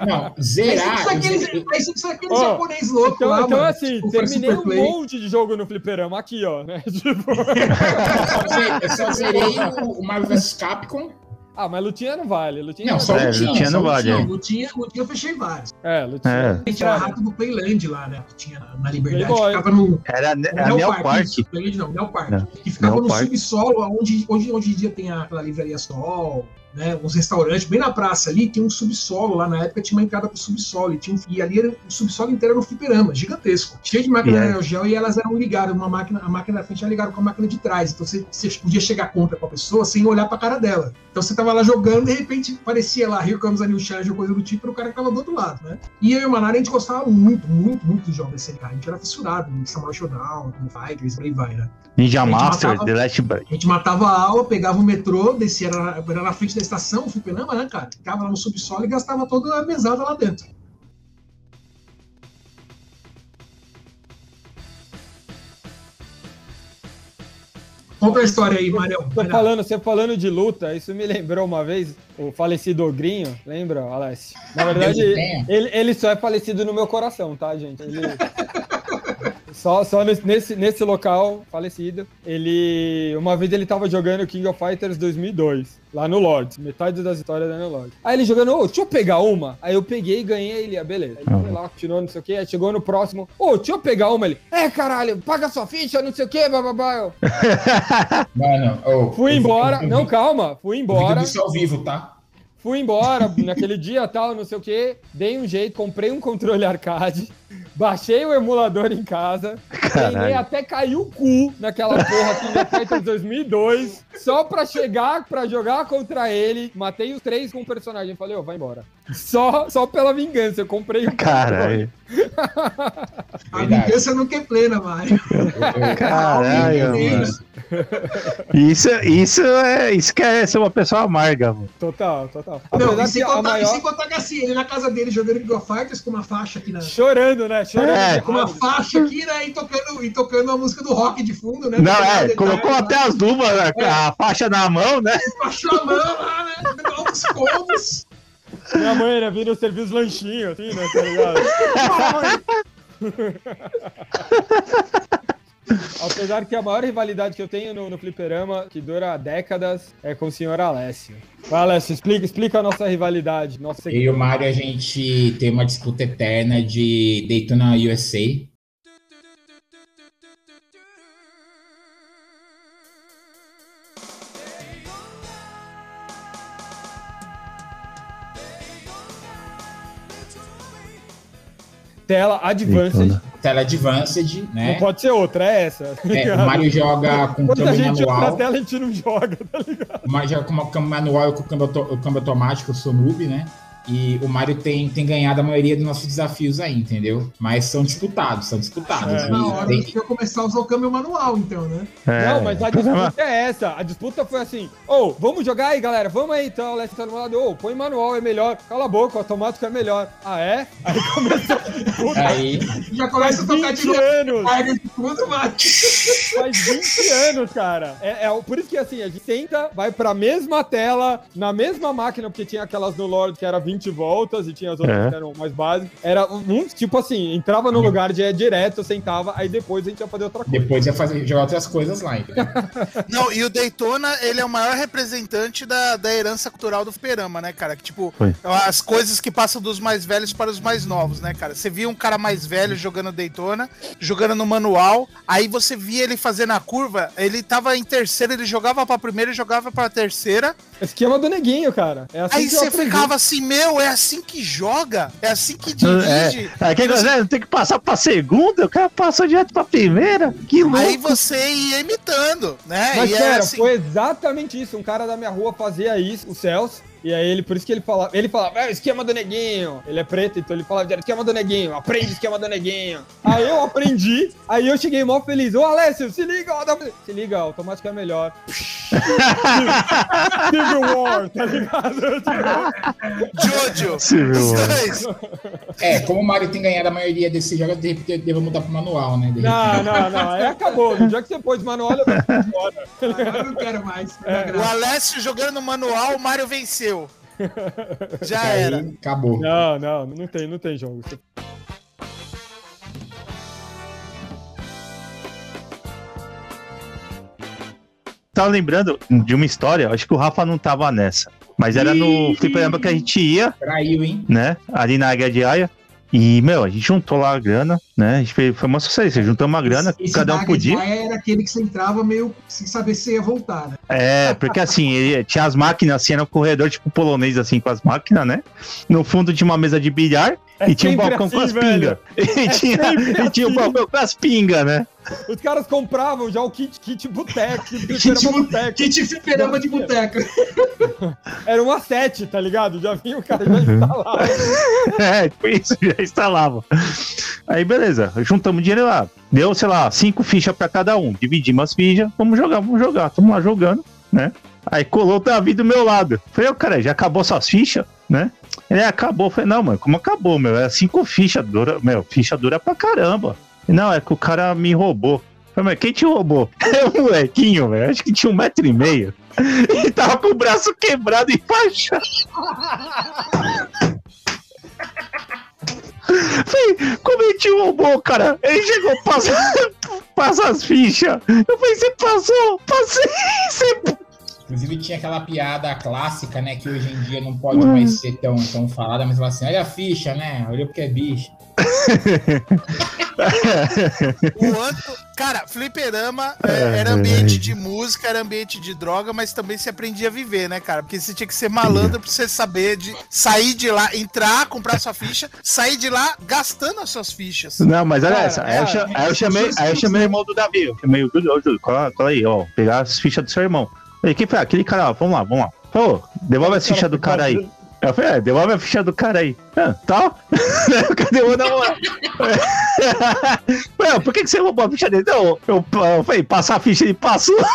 não, Aí zerar. aí você precisa aqueles Ó, japonês loucos Então, lá, então mano. assim, Tipo, terminei um Superplay. monte de jogo no fliperama aqui, ó. Né? *laughs* Tipo... eu só ze- eu só zerei o, o Marvel vs Capcom. Ah, mas lutinha não vale. Lutinha Não, só É, lutinha. lutinha não só vale, lutinha. é. Lutinha, lutinha eu fechei vários. É, lutinha. É. Tinha o rato do Playland lá, né? Que tinha na, na Liberdade. Playboy. Que ficava no. Era, no era Neo Park. isso, Playland não, Neo Park. Não, Que ficava Neo no Park. subsolo, onde, onde, onde em dia tem aquela livraria Sol, né? Uns restaurantes, bem na praça ali, tem um subsolo. Lá na época tinha uma entrada pro subsolo. E, tinha um- e ali era, o subsolo inteiro era um fliperama, gigantesco. Cheio de máquina E é- Neo Geo e elas eram ligadas. Uma máquina, a máquina da frente era ligada com a máquina de trás. Então você, você podia chegar contra com a pessoa sem olhar pra cara dela. Então você tava lá jogando, de repente aparecia lá Here Comes a New Challenge ou coisa do tipo, e o cara que tava do outro lado, né? E eu e o Manara, a gente gostava muito, muito, muito dos jogos da SNK. A gente era fissurado em Samurai Showdown, no Fighters, por aí vai, né? Ninja Master, matava- The Last Blade. A gente matava a aula, pegava o metrô, descia era, na- era na frente da estação, o fliperama, né, cara? Ficava lá no subsolo e gastava toda a mesada lá dentro. Conta a história aí, Marião. Tô falando, você falando de luta, isso me lembrou uma vez o falecido Ogrinho, lembra, Alessio? Na verdade, ele, ele só é falecido no meu coração, tá, gente? Ele... *laughs* Só, só nesse, nesse local falecido. Ele. Uma vez ele tava jogando King of Fighters 2002, lá no Lords. Metade das histórias da no Lords. Aí ele jogando, ô, deixa eu pegar uma. Aí eu peguei e ganhei ele, ah, beleza. Aí ele foi lá, continuou, não sei o que. Aí chegou no próximo, ô, deixa eu pegar uma. Ele, é caralho, paga sua ficha, não sei o que, bababá. *laughs* Mano, oh, fui embora. não, calma, fui embora. Isso ao vivo, tá? Fui embora naquele dia tal, não sei o que. Dei um jeito, comprei um controle arcade. Baixei o emulador em casa, treinei até cair o cu naquela porra que Fighters 2002, só pra chegar, pra jogar contra ele. Matei os três com o personagem. Falei, ô, oh, vai embora. Só, só pela vingança, eu comprei o Caralho. A vingança nunca é plena, Mário. Caralho, mano. Isso, isso, é, isso que é ser uma pessoa amarga, mano. Total, total. Não, e sem, contar, maior... e sem contar que assim, ele na casa dele jogando King of Fighters com uma faixa aqui na. Chorando, né? Chorando. É. Com uma faixa aqui, né? E tocando, e tocando a música do rock de fundo, né? Não, é, colocou até as duas, né, é. a faixa na mão, né? Faixa na mão lá, né? Altos combos. Minha mãe, né, vindo servir os lanchinhos, assim, né, tá ligado? *laughs* *laughs* Apesar que a maior rivalidade que eu tenho no, no fliperama, que dura décadas, é com o senhor Alessio. Vai, Alessio, explica, explica a nossa rivalidade. Nossa... Eu e o Mario, a gente tem uma disputa eterna de Daytona USA. Tela Advanced. Tela Advanced, né? Não pode ser outra, é essa. Tá é, o Mario *laughs* joga com Quando câmbio manual. tela a gente não joga, tá ligado? O Mario joga com uma câmbio manual e com câmbio, câmbio automático, eu sou noob, né? E o Mario tem, tem ganhado a maioria dos nossos desafios aí, entendeu? Mas são disputados, são disputados. É. Na hora tem... que começar a usar o câmbio manual, então, né? É. Não, mas a disputa é essa. A disputa foi assim: ô, oh, vamos jogar aí, galera. Vamos aí então. O tá no lado, ô, oh, põe manual, é melhor. Cala a boca, o automático é melhor. Ah, é? Aí começou. Aí. Já começa a tocar de novo. anos. Tudo, Faz 20 anos, cara. É, é, por isso que assim, a gente tenta, vai pra mesma tela, na mesma máquina, porque tinha aquelas no Lord que era 20 20 voltas e tinha as outras é. que eram mais básicas. Era um, tipo assim, entrava no lugar de é direto, sentava, aí depois a gente ia fazer outra coisa. Depois ia fazer, jogar outras coisas lá. *laughs* Não, e o Daytona, ele é o maior representante da, da herança cultural do Fliperama, né, cara? Que, tipo, Foi. as coisas que passam dos mais velhos para os mais novos, né, cara? Você via um cara mais velho jogando Daytona, jogando no manual, aí você via ele fazendo a curva, ele tava em terceira, ele jogava pra primeira e jogava pra terceira. Esquema do neguinho, cara. É assim aí você ficava assim, meu, é assim que joga, é assim que dirige. É, é que você... tem que passar pra segunda, o cara passou direto pra primeira. Que louco. Aí você ia imitando, né? Mas, cara, assim... foi exatamente isso. Um cara da minha rua fazia isso, o Celso. E aí ele, por isso que ele falava, ele falava, é o esquema do neguinho. Ele é preto, então ele falava, esquema do neguinho, aprende o esquema do neguinho. Aí eu aprendi, aí eu cheguei mó feliz. Ô Alessio, se liga, ó, se liga, automático é melhor. *laughs* Civil War, tá ligado? *laughs* Jojo, É, como o Mario tem ganhado a maioria desses jogos, de repente devo mudar pro manual, né? Não, não, não, aí acabou. No dia que você pôs manual, eu vou embora. Agora eu não quero mais. É. O Alessio jogando no manual, o Mario venceu. *laughs* Já Aí, era. Acabou. Não, não, não tem, não tem jogo. Tava lembrando de uma história, acho que o Rafa não tava nessa. Mas era no fliperama que a gente ia. Traiu, hein? Né? Ali na Águia de Aia. E, meu, a gente juntou lá a grana, né? A gente fez, foi uma sucesso, juntamos uma grana, esse, cada um podia. era aquele que você entrava meio sem saber se ia voltar, né? É, porque assim, ele, tinha as máquinas, assim, era um corredor tipo polonês, assim, com as máquinas, né? No fundo tinha uma mesa de bilhar é e tinha um balcão assim, com as pingas. *laughs* E, é tinha, e tinha um balcão com as pingas, né? Os caras compravam já o kit, kit boteco, *laughs* kit boteco. Kit fliperama de boteco. *laughs* Era uma sete, tá ligado? Já vinha o cara já instalava. é, foi isso, já instalava. Aí, beleza, juntamos dinheiro lá. Deu, sei lá, cinco fichas pra cada um. Dividimos as fichas, vamos jogar, vamos jogar. Tamo lá jogando, né? Aí colou o Davi do meu lado. Falei, ô, cara, já acabou suas fichas, né? Ele acabou. Falei, não, mano, como acabou, meu? É cinco fichas, dura, meu, ficha dura pra caramba. Não, é que o cara me roubou. Mas quem te roubou? *laughs* É um molequinho, velho. Acho que tinha um metro e meio. *laughs* E tava com o braço quebrado e fachado. *laughs* Falei, ele te roubou, cara? Ele chegou a passar, passa as fichas. Eu falei, você passou? Passei, *laughs* você Inclusive tinha aquela piada clássica, né? Que hoje em dia não pode mais ser tão, tão falada, mas fala assim, olha a ficha, né? Olha porque é bicho. *laughs* *laughs* o *laughs* Anto, cara, fliperama é, era ambiente de música, era ambiente de droga, mas também se aprendia a viver, né, cara? Porque você tinha que ser malandro pra você saber de sair de lá, entrar, comprar sua ficha, sair de lá gastando as suas fichas. Não, mas olha essa. Aí, eu, cha- aí eu chamei, aí eu chamei o irmão do Davi. Eu chamei o Júlio, ô, Júlio, cola, cola aí, ó. Pegar as fichas do seu irmão. Falei, quem foi? Aquele cara, ó, vamos lá, vamos lá. Pô, devolve as fichas do cara aí. Eu falei, é, devolve a ficha do cara aí. Ah, tá? *laughs* Cadê o namorado? *laughs* Ué, por que, que você roubou a ficha dele? Não, eu, eu falei, passar a ficha, ele passou. *laughs*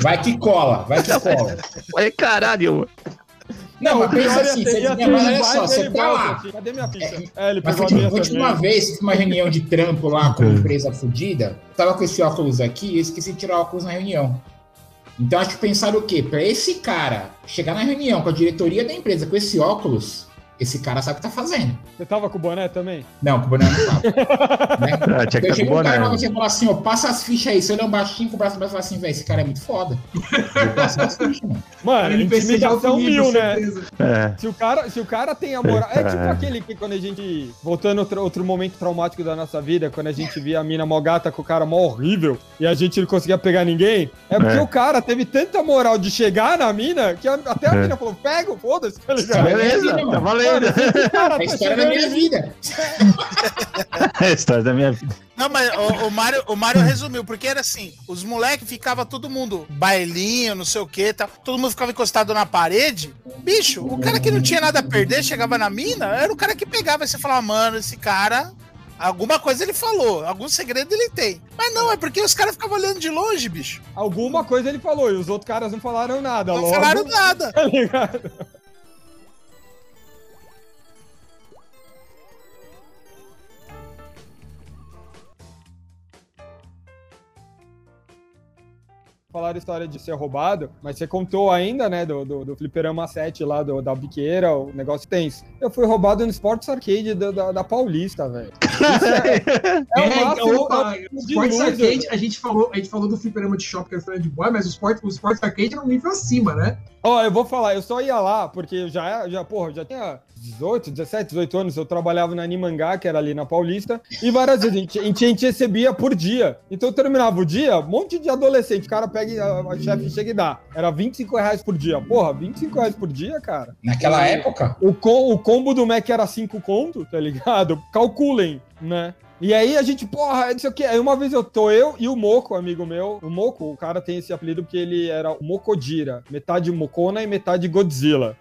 Vai que cola, vai que cola. Falei, caralho, mano. Não, mas pensa assim, você, mas olha só, você tá lá. assim, Cadê minha ficha? É, ele Mas foi a minha tipo, a última também. vez uma reunião de trampo lá com uma empresa fodida, tava com esse óculos aqui e eu esqueci de tirar o óculos na reunião. Então acho que pensaram o quê? Pra esse cara chegar na reunião com a diretoria da empresa com esse óculos, esse cara sabe o que tá fazendo. Você tava com o boné também? Não, com o boné não tava. *laughs* né? Ah, tinha que Eu com um cara boné. você e falar assim, ó, passa as fichas aí. Se eu olhar um baixinho com o braço pra falar assim, velho, esse cara é muito foda. *laughs* Vou passar as fichas, mano. Mano, intimidação nível, mil, né? certeza. É. Se o, cara, se o cara tem a moral. É tipo aquele que quando a gente. Voltando outro, outro momento traumático da nossa vida, quando a gente via a mina mó gata com o cara mó horrível e a gente não conseguia pegar ninguém. É porque É. o cara teve tanta moral de chegar na mina que a- até a É. mina falou: pega, foda-se, tá ligado? Beleza, tá valendo. Cara É a história da minha vida. É *laughs* a história da minha vida. Não, mas o, o Mário, o Mário resumiu, porque era assim, os moleques ficava todo mundo bailinho, não sei o que, tá, todo mundo ficava encostado na parede. Bicho, o cara que não tinha nada a perder, chegava na mina, era o cara que pegava e você falava, mano, esse cara, alguma coisa ele falou, algum segredo ele tem. Mas não, é porque os caras ficavam olhando de longe, bicho. Alguma coisa ele falou e os outros caras não falaram nada. Não logo, falaram nada. *laughs* Tá ligado? Falaram a história de ser roubado, mas você contou ainda, né, do, do, do Fliperama 7 lá, do, da biqueira, o negócio tenso. Eu fui roubado no Sports Arcade da, da, da Paulista, velho. É, *laughs* É, o máximo, então, opa, é o o Sports. Arcade, a gente falou, a gente falou do fliperama de shopping, que era fliperama de boy, mas o Sports, o Sports Arcade era um nível acima, né? Ó, eu vou falar, eu só ia lá, porque já, já, porra, já tinha 18, 17, 18 anos, eu trabalhava na Animangá, que era ali na Paulista, e várias vezes a gente, a gente, recebia por dia. Então eu terminava o dia, um monte de adolescente, o cara pega, e a, a chefe chega e dá. Era 25 reais por dia. Porra, 25 reais por dia, cara. Naquela época, O, com, o combo do Mac era 5 conto, tá ligado? Calculem, né? E aí a gente, porra, não sei o que. Aí uma vez eu tô eu e o Moco, amigo meu. O Moco, o cara tem esse apelido porque ele era o Mokodira. Metade Mokona e metade Godzilla.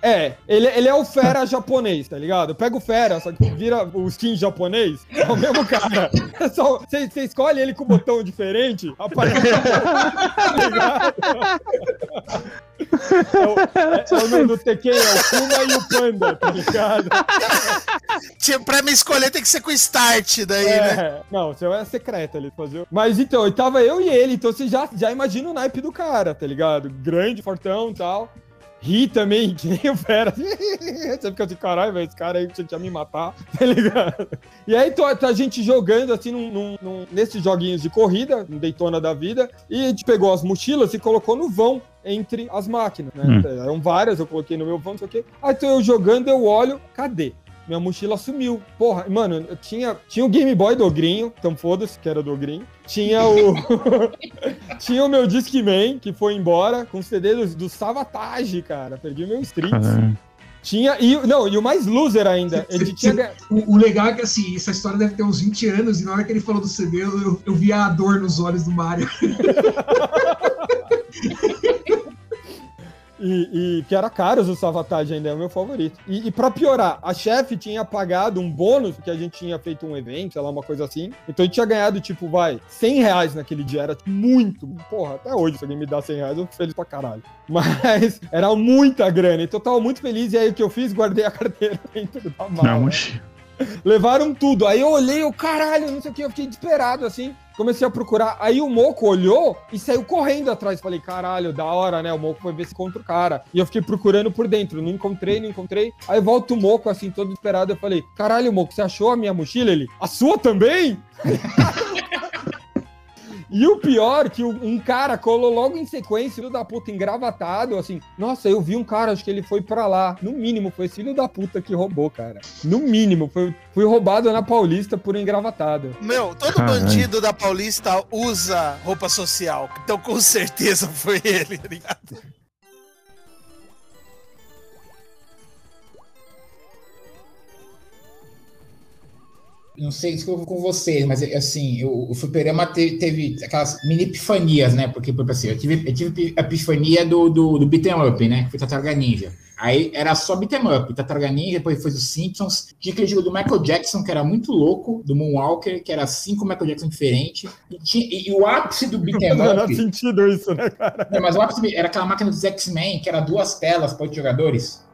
É, ele, ele é o fera japonês, tá ligado? Pega o fera, só que vira o skin japonês, é o mesmo cara. *laughs* É Você você escolhe ele com botão diferente, aparece. tá ligado? *laughs* É o, é, é o nome do Tekken, é o Kuma e o Panda, tá ligado? *laughs* Tinha, pra me escolher tem que ser com start daí, né? É, não, o seu é secreto ali, fazer. Mas então, eu tava eu e ele, então você já, já imagina o naipe do cara, tá ligado? Grande, fortão e tal. Ri também, *laughs* que nem o Fera. Você fica assim, caralho, velho, esse cara aí tinha que me matar, *laughs* tá ligado? E aí tô, tá a gente jogando assim num, num- num- nesses joguinhos de corrida, no Daytona da vida, e a gente pegou as mochilas e colocou no vão entre as máquinas, né? Hum. Eram várias, eu coloquei no meu vão, não sei o quê. Aí tô eu jogando, eu olho, cadê? Minha mochila sumiu. Porra, mano, eu tinha, tinha o Game Boy do Ogrinho, então foda-se que era do Ogrinho. Tinha o. *laughs* tinha o meu Discman, que foi embora, com o CD do, do Savatage, cara. Perdi o meu Streets. Tinha. E, não, e o mais loser ainda. Ele tinha. O, o legal é que, assim, essa história deve ter uns 20 anos, e na hora que ele falou do CD, eu, eu, eu vi a dor nos olhos do Mario. *laughs* E, e que era caro o Savatage ainda, é o meu favorito. E, e pra piorar, a chefe tinha pagado um bônus, que a gente tinha feito um evento, sei lá, uma coisa assim. Então a gente tinha ganhado, tipo, vai, 100 reais naquele dia. Era muito. Porra, até hoje, se alguém me dá 100 reais, eu fico feliz pra caralho. *laughs* Mas era muita grana. Então eu tava muito feliz. E aí o que eu fiz? Guardei a carteira *laughs* dentro da mala. Não, Levaram tudo. Aí eu olhei, o caralho, não sei o que, eu fiquei desesperado assim. Comecei a procurar. Aí o Moco olhou e saiu correndo atrás. Falei, caralho, da hora, né? O Moco foi ver se encontra o cara. E eu fiquei procurando por dentro. Não encontrei, não encontrei. Aí volta o Moco, assim, todo desesperado. Eu falei, caralho, Moco, você achou a minha mochila? Ele, a sua também? *laughs* E o pior, que um cara colou logo em sequência, filho da puta, engravatado, assim. Nossa, eu vi um cara, acho que ele foi pra lá. No mínimo, foi esse filho da puta que roubou, cara. No mínimo, foi, foi roubado na Paulista por um engravatado. Meu, todo Caralho. bandido da Paulista usa roupa social. Então, com certeza foi ele, tá ligado? Não sei se foi com vocês, mas assim, eu, o Fliperama teve, teve, aquelas mini epifanias, né? Porque, por assim, eu tive, eu tive a epifania do, do, do Beat'em Up, né? Que foi Tartaruga Ninja. Aí era só Beat'em Up, Tartaruga Ninja, depois foi os Simpsons. Tinha aquele jogo do Michael Jackson, que era muito louco, do Moonwalker, que era cinco Michael Jackson diferentes. E, tinha, e, e, o ápice do Beat'em *laughs* Up... Não sentido isso, né, cara? Não, mas o ápice era aquela máquina dos X-Men, que era duas telas para oito jogadores.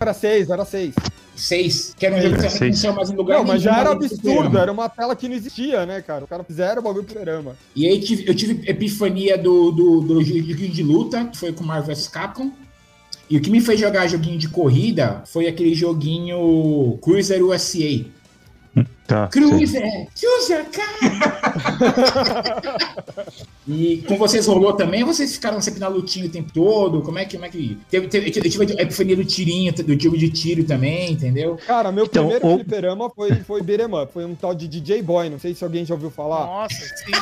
Era seis, era seis. Seis, que era um jogo que você mais em lugar Não, mas já era absurdo, era uma tela que não existia, né, cara? O cara fizeram o bagulho pro programa. E aí eu tive epifania do, do, do joguinho de luta, que foi com Marvel vs Capcom. E o que me fez jogar joguinho de corrida foi aquele joguinho Cruiser USA. Tá, Cruiser! Cruiser, cara! *laughs* e com vocês rolou também? Ou vocês ficaram sempre na lutinha o tempo todo? Como é que. Como é que... Teve, teve, eu tive a epifania do tirinho, do jogo de tiro também, entendeu? Cara, meu então, primeiro o... fliperama foi, foi beat'em up. Foi um tal de DJ Boy, não sei se alguém já ouviu falar. Nossa, sim.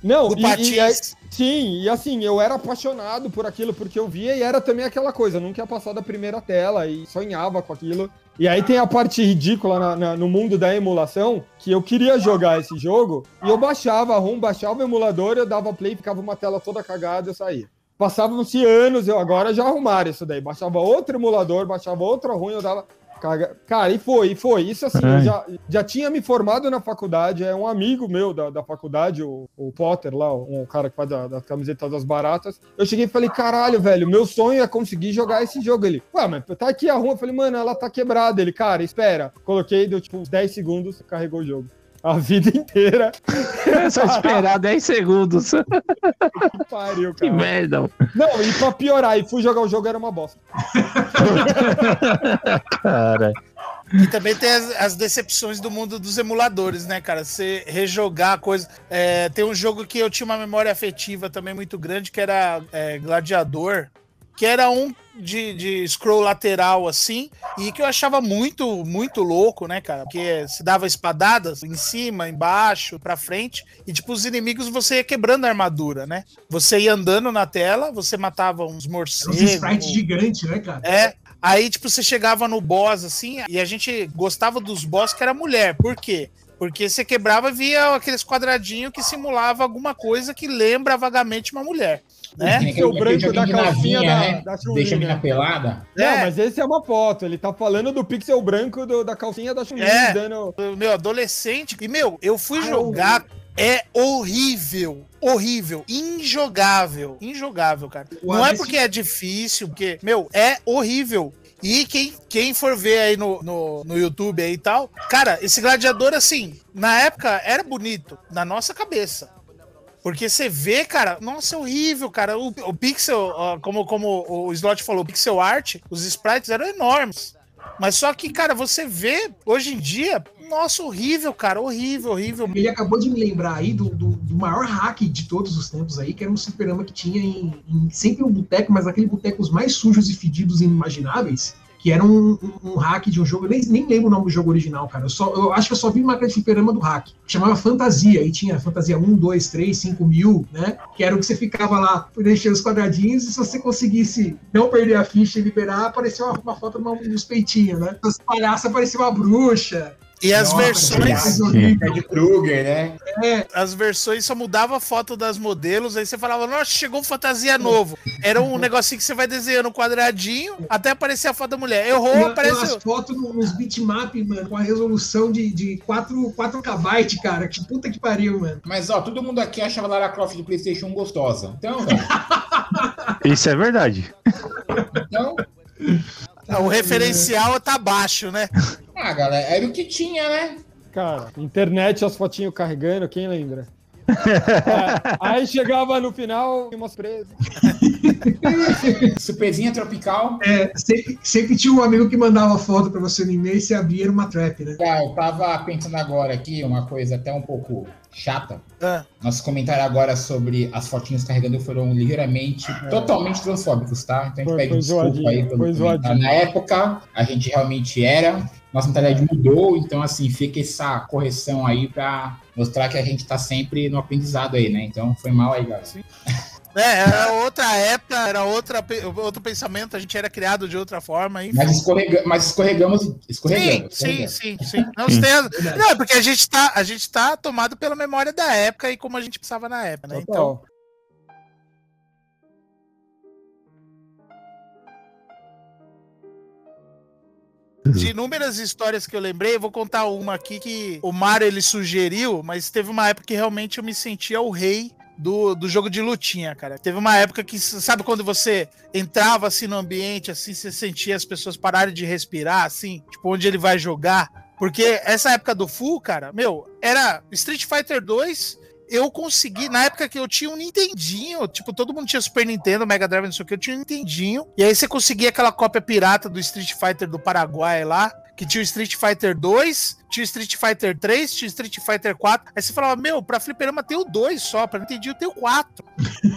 Não, do e, e, sim, e assim, eu era apaixonado por aquilo, porque eu via e era também aquela coisa, nunca ia passar da primeira tela e sonhava com aquilo. E aí tem a parte ridícula na, na, no mundo da emulação, que eu queria jogar esse jogo, e eu baixava a ROM, baixava o emulador, eu dava play, ficava uma tela toda cagada eu saía. Passavam-se anos, eu agora já arrumaram isso daí. Baixava outro emulador, baixava outra ROM, eu dava Cara, e foi, e foi. Isso assim, eu já, já tinha me formado na faculdade, é um amigo meu da, da faculdade, o, o Potter lá, um cara que faz a, das camisetas das baratas. Eu cheguei e falei, caralho, velho, meu sonho é conseguir jogar esse jogo. Ele, ué, mas tá aqui a rua. Eu falei, mano, ela tá quebrada. Ele, cara, espera. Coloquei, deu tipo uns 10 segundos, carregou o jogo a vida inteira. É *laughs* só esperar 10 segundos. *laughs* Que pariu, cara. Que merda. Não, e pra piorar, e fui jogar o jogo, era uma bosta. *laughs* cara. E também tem as, as, decepções do mundo dos emuladores, né, cara? Você rejogar a coisa. É, tem um jogo que eu tinha uma memória afetiva também muito grande, que era é, Gladiador que era um de, de scroll lateral assim, e que eu achava muito, muito louco, né, cara? Porque se dava espadadas em cima, embaixo, pra frente, e tipo, os inimigos você ia quebrando a armadura, né? Você ia andando na tela, você matava uns morcegos. Uns sprites gigantes, né, cara? É. Aí, tipo, você chegava no boss, assim, e a gente gostava dos boss que era mulher. Por quê? Porque você quebrava via aqueles quadradinhos que simulava alguma coisa que lembra vagamente uma mulher. Né? O branco da calcinha da, né? da Deixa a mina pelada. Não, é. mas esse é uma foto. Ele tá falando do pixel branco do, da calcinha da Chun-Li. É, dando... meu, adolescente. E, meu, eu fui jogar... É horrível, horrível, injogável, injogável, cara. O Não é porque é difícil, porque, meu, é horrível. E quem, quem for ver aí no, no, no YouTube aí e tal, cara, esse gladiador, assim, na época era bonito, na nossa cabeça. Porque você vê, cara, nossa, é horrível, cara. O, o pixel, como, como o Slot falou, o pixel art, os sprites eram enormes. Mas só que, cara, você vê hoje em dia, nossa, horrível, cara, horrível, horrível. Ele acabou de me lembrar aí do, do, do maior hack de todos os tempos aí, que era um superama que tinha em, em sempre um boteco, mas aquele boteco os mais sujos e fedidos inimagináveis que era um, um, hack de um jogo, eu nem, nem lembro o nome do jogo original, cara. Eu, só, eu acho que eu só vi marca de fliperama do hack. Chamava Fantasia, e tinha Fantasia 1, 2, 3, 5 mil, né? Que era o que você ficava lá deixando os quadradinhos, e se você conseguisse não perder a ficha e liberar, aparecia uma, uma foto dos peitinhos, né? As palhaças aparecia uma bruxa. E as Nossa, versões. É de Kruger, né? É. As versões só mudava a foto das modelos, aí você falava, nossa, chegou um fantasia novo. Era um negocinho que você vai desenhando um quadradinho até aparecer a foto da mulher. Errou, apareceu. As fotos nos bitmap, mano, com a resolução de, de 4, 4KB, cara. Que puta que pariu, mano. Mas, ó, todo mundo aqui achava Lara Croft de PlayStation gostosa. Então, velho. *laughs* Isso é verdade. Então, O referencial tá baixo, né? ah, galera, era o que tinha, né? Cara, internet, as fotinhos carregando, quem lembra? *laughs* É, aí chegava no final, umas presas. *laughs* Surpresinha tropical. É, sempre, sempre tinha um amigo que mandava foto pra você no e-mail e você abria uma trap, né? Ah, eu tava pensando agora aqui, uma coisa até um pouco chata. Ah, Nosso comentário agora sobre as fotinhas carregando foram ligeiramente, totalmente transfóbicos, tá? Então a gente Foi- pede foi desculpa zoadinho, aí pelo comentário. Na época, a gente realmente era, nossa mentalidade mudou, então assim, fica essa correção aí pra mostrar que a gente tá sempre no aprendizado aí, né? Então foi mal aí, galera. *laughs* É, era outra época, era outra, outro pensamento, a gente era criado de outra forma, enfim. Mas, escorrega, mas escorregamos, Sim, escorregamos. sim, escorregamos. sim, sim. Não, você tem razão. Não, é porque a gente, tá, a gente tá tomado pela memória da época e como a gente pensava na época, né? Então, de inúmeras histórias que eu lembrei, eu vou contar uma aqui que o Mário ele sugeriu, mas teve uma época que realmente eu me sentia o rei do, do jogo de lutinha, cara. Teve uma época que, sabe quando você entrava assim no ambiente, assim, você sentia as pessoas pararem de respirar, assim, tipo, onde ele vai jogar? Porque essa época do Full, cara, meu, era Street Fighter 2. Eu consegui, na época que eu tinha um Nintendinho, tipo, todo mundo tinha Super Nintendo, Mega Drive, não sei o que, eu tinha um Nintendinho. E aí você conseguia aquela cópia pirata do Street Fighter do Paraguai lá, que tinha o Street Fighter 2, tinha o Street Fighter 3, tinha o Street Fighter 4. Aí você falava, meu, pra fliperama tem o 2 só, pra Nintendinho tem o 4.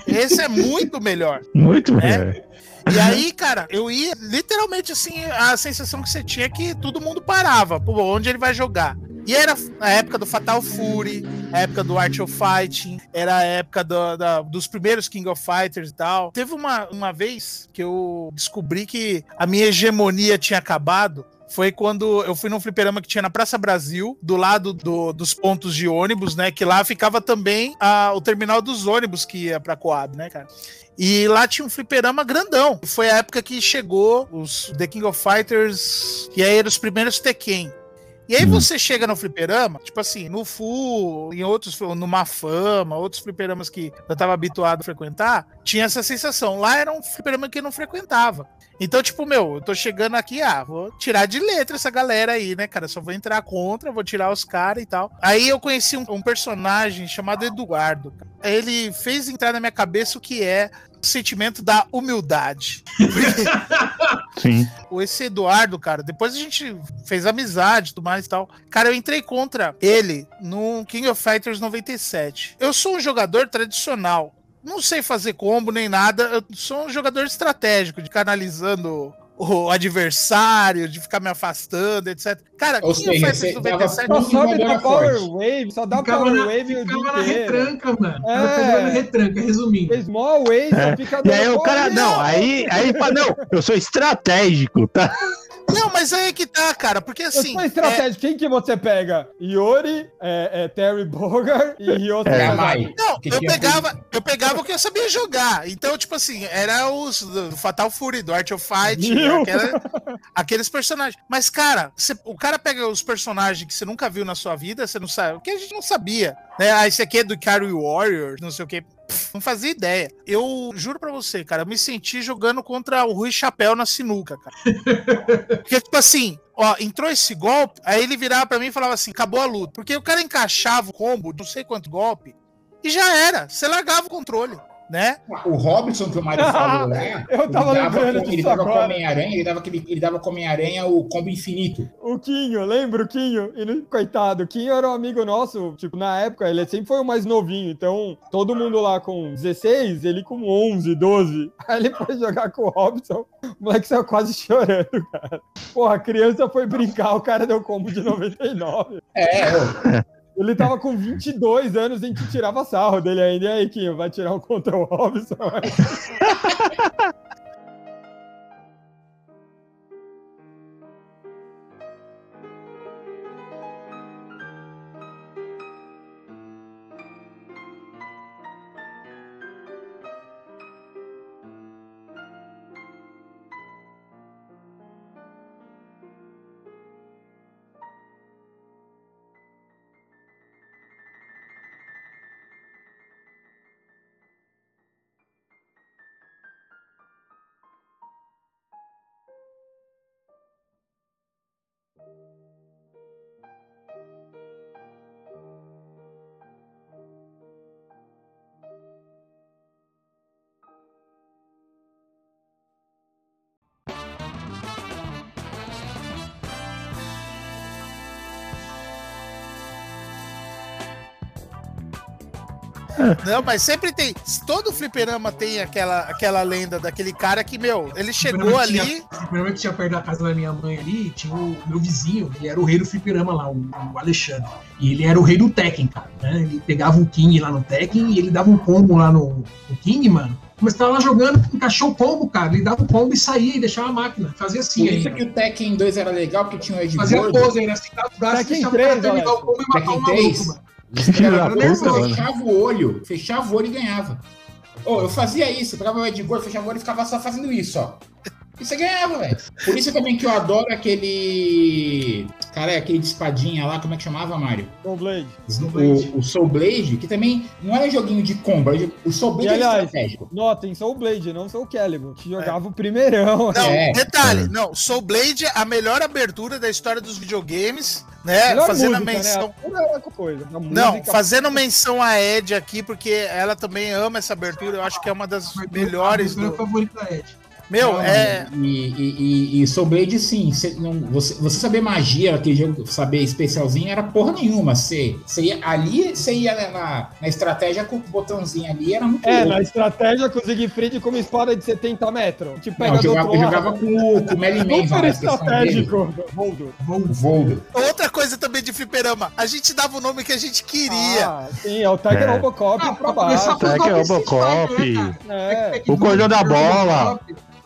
Esse é muito melhor. *laughs* Muito É. melhor. E aí, cara, eu ia literalmente assim, a sensação que você tinha é que todo mundo parava. Pô, onde ele vai jogar? E era a época do Fatal Fury, a época do Art of Fighting, era a época do- da- dos primeiros King of Fighters e tal. Teve uma, uma vez que eu descobri que a minha hegemonia tinha acabado. Foi quando eu fui num fliperama que tinha na Praça Brasil, do lado do- dos pontos de ônibus, né? Que lá ficava também a- o terminal dos ônibus que ia pra Coab, né, cara? E lá tinha um fliperama grandão. Foi a época que chegou os The King of Fighters, e aí eram os primeiros Tekken. E aí Hum. você chega no fliperama, tipo assim, no Full, em outros, numa fama, outros fliperamas que eu tava habituado a frequentar, tinha essa sensação. Lá era um fliperama que eu não frequentava. Então, tipo, meu, eu tô chegando aqui, ah, vou tirar de letra essa galera aí, né, cara? Só vou entrar contra, vou tirar os caras e tal. Aí eu conheci um, um personagem chamado Eduardo. cara. Ele fez entrar na minha cabeça o que é o sentimento da humildade. *laughs* Sim. O esse Eduardo, cara, depois a gente fez amizade e tudo mais e tal. Cara, eu entrei contra ele no King of Fighters 97. Eu sou um jogador tradicional. Não sei fazer combo nem nada. Eu sou um jogador estratégico, de canalizando o adversário, de ficar me afastando, etc. Cara, Ou of seja, Fighters você 97 Só sobe da Power forte. Wave, só dá Ficava Power na, Wave o dia ficava na inteiro. retranca, mano. É. Pegando retranca, resumindo. Mó Wave, só fica E aí o cara, não, aí, aí fala, não, eu sou estratégico, tá? Não, mas aí que tá, cara, porque assim. sou estratégia. Quem que você pega? Yori, é, é Terry Bogard e *laughs* outro. É. Gamai. Não, Que eu pegava, eu pegava o que eu sabia jogar. Então, tipo assim, era os do Fatal Fury, do Art of Fight, Viu? aquela- *laughs* aqueles personagens. Mas, cara, você- o cara pega os personagens que você nunca viu na sua vida, você não sabe, o que a gente não sabia. Né? Ah, esse aqui é do Carry Warrior, não sei o que. Não fazia ideia. Eu juro pra você, cara, eu me senti jogando contra o Rui Chapéu na sinuca, cara. *laughs* Porque, tipo assim, ó, entrou esse golpe, aí ele virava pra mim e falava assim: acabou a luta. Porque o cara encaixava o combo, não sei quanto golpe, e já era. Você largava o controle, né? O Robson que o Mário *laughs* falou lá, Eu tava ele lembrando com- ele disso dava com agora. Homem-Aranha, ele dava, aquele, ele dava com Homem-Aranha o combo infinito. O Quinho, lembra o Quinho? E no- coitado, o Quinho era um amigo nosso, tipo, na época, ele sempre foi o mais novinho, então todo mundo lá com 16, ele com 11, 12. Aí ele foi jogar com o Robson, o moleque saiu quase chorando, cara. Porra, a criança foi brincar, o cara deu combo de 99. É, Ele tava com 22 anos, a gente tirava sarro dele ainda. E aí, Quinho, vai tirar um contra o Robson? *laughs* *laughs* Não, mas sempre tem. Todo fliperama tem aquela, aquela lenda daquele cara que, meu, ele chegou ali. Tinha, o fliperama que tinha perto da casa da minha mãe ali, tinha o meu vizinho, ele era o rei do fliperama lá, o, o Alexandre. E ele era o rei do Tekken, cara. Né? Ele pegava o King lá no Tekken e ele dava um combo lá no, no King, mano. Mas tava lá jogando, encaixou o combo, cara. Ele dava o combo e saía e deixava a máquina. Fazia assim. Por isso aí, que o Tekken 2 era legal, porque tinha o Ed Fazia pose ainda, assim, dava o braço Tekken 3, terminar o combo e matar o maluco, mano. Mano. fechava o olho, fechava o olho e ganhava. Oh, eu fazia isso, eu pegava o Ed Gordo, fechava o olho e ficava só fazendo isso, ó. E você ganhava, velho. Por isso também que eu adoro aquele. Cara, aquele de espadinha lá, como é que chamava, Mário? Soul Blade. O, o Soul Blade, que também não era joguinho de combo, o Soul Blade E, aliás, é estratégico. Notem, Soul Blade, não Soul Calibur, que jogava o primeirão. Não, É. detalhe, não, Soul Blade, a melhor abertura da história dos videogames, né? Melhor fazendo música, a menção. Né? A coisa. A Não, música- fazendo menção a Ed aqui, porque ela também ama essa abertura, eu acho que é uma das melhores Meu do. favorito da Ed. Meu, Não, é. E, e, e, e Soul Blade, sim. Cê, não, você, você saber magia, aquele jogo, saber especialzinho, era porra nenhuma. Você, você ia, ali, você ia na, na, estratégia com o botãozinho ali, era muito É, louco. na estratégia com o Siegfried com uma espada de 70 metros. Te pega Não, eu jogava, outro eu jogava com, o- com o Melly Man, Super dele, estratégico, Voldo. Voldo. Outra coisa também de fliperama, a gente dava o nome que a gente queria. Ah, sim, é o Tiger É. Robocop Ah, pra baixo. É Robocop, né, É. Pac-Man, O cordão da bola.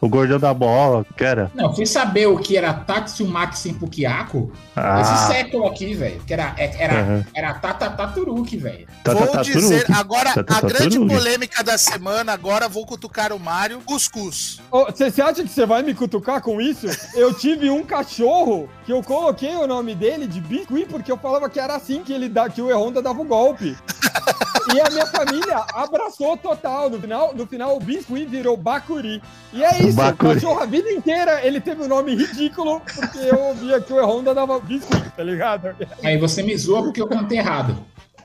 O gordão da bola, cara. Não, fui saber o que era Táxi Maxim Pukiako Ah, esse século aqui, velho. Que era, é- era, Aham. era Tatataturuki, velho. vou dizer, agora, a grande polêmica da semana, agora vou cutucar o Mário, cuscuz. Você acha que você vai me cutucar com isso? Eu tive um cachorro que eu coloquei o nome dele de Biscuit porque eu falava que era assim que ele dá, que o Erronda dava o golpe. *laughs* E a minha família abraçou total. No final, no final o Biscuit virou Bakuri. E é isso, Bakuri. o cachorro a vida inteira ele teve um nome ridículo porque eu ouvia que o Erronda dava Biscuit, tá ligado? Aí você me zoa porque eu cantei errado.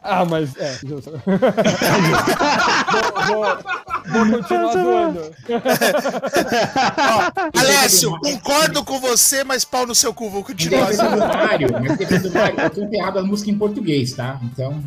Ah, mas é. justo. *laughs* vou, vou, vou continuar zoando. Alessio, concordo com você, mas pau no seu cu, vou continuar. defesa do Mário, mas do Mário, eu cantei errado a música em português, tá? Então.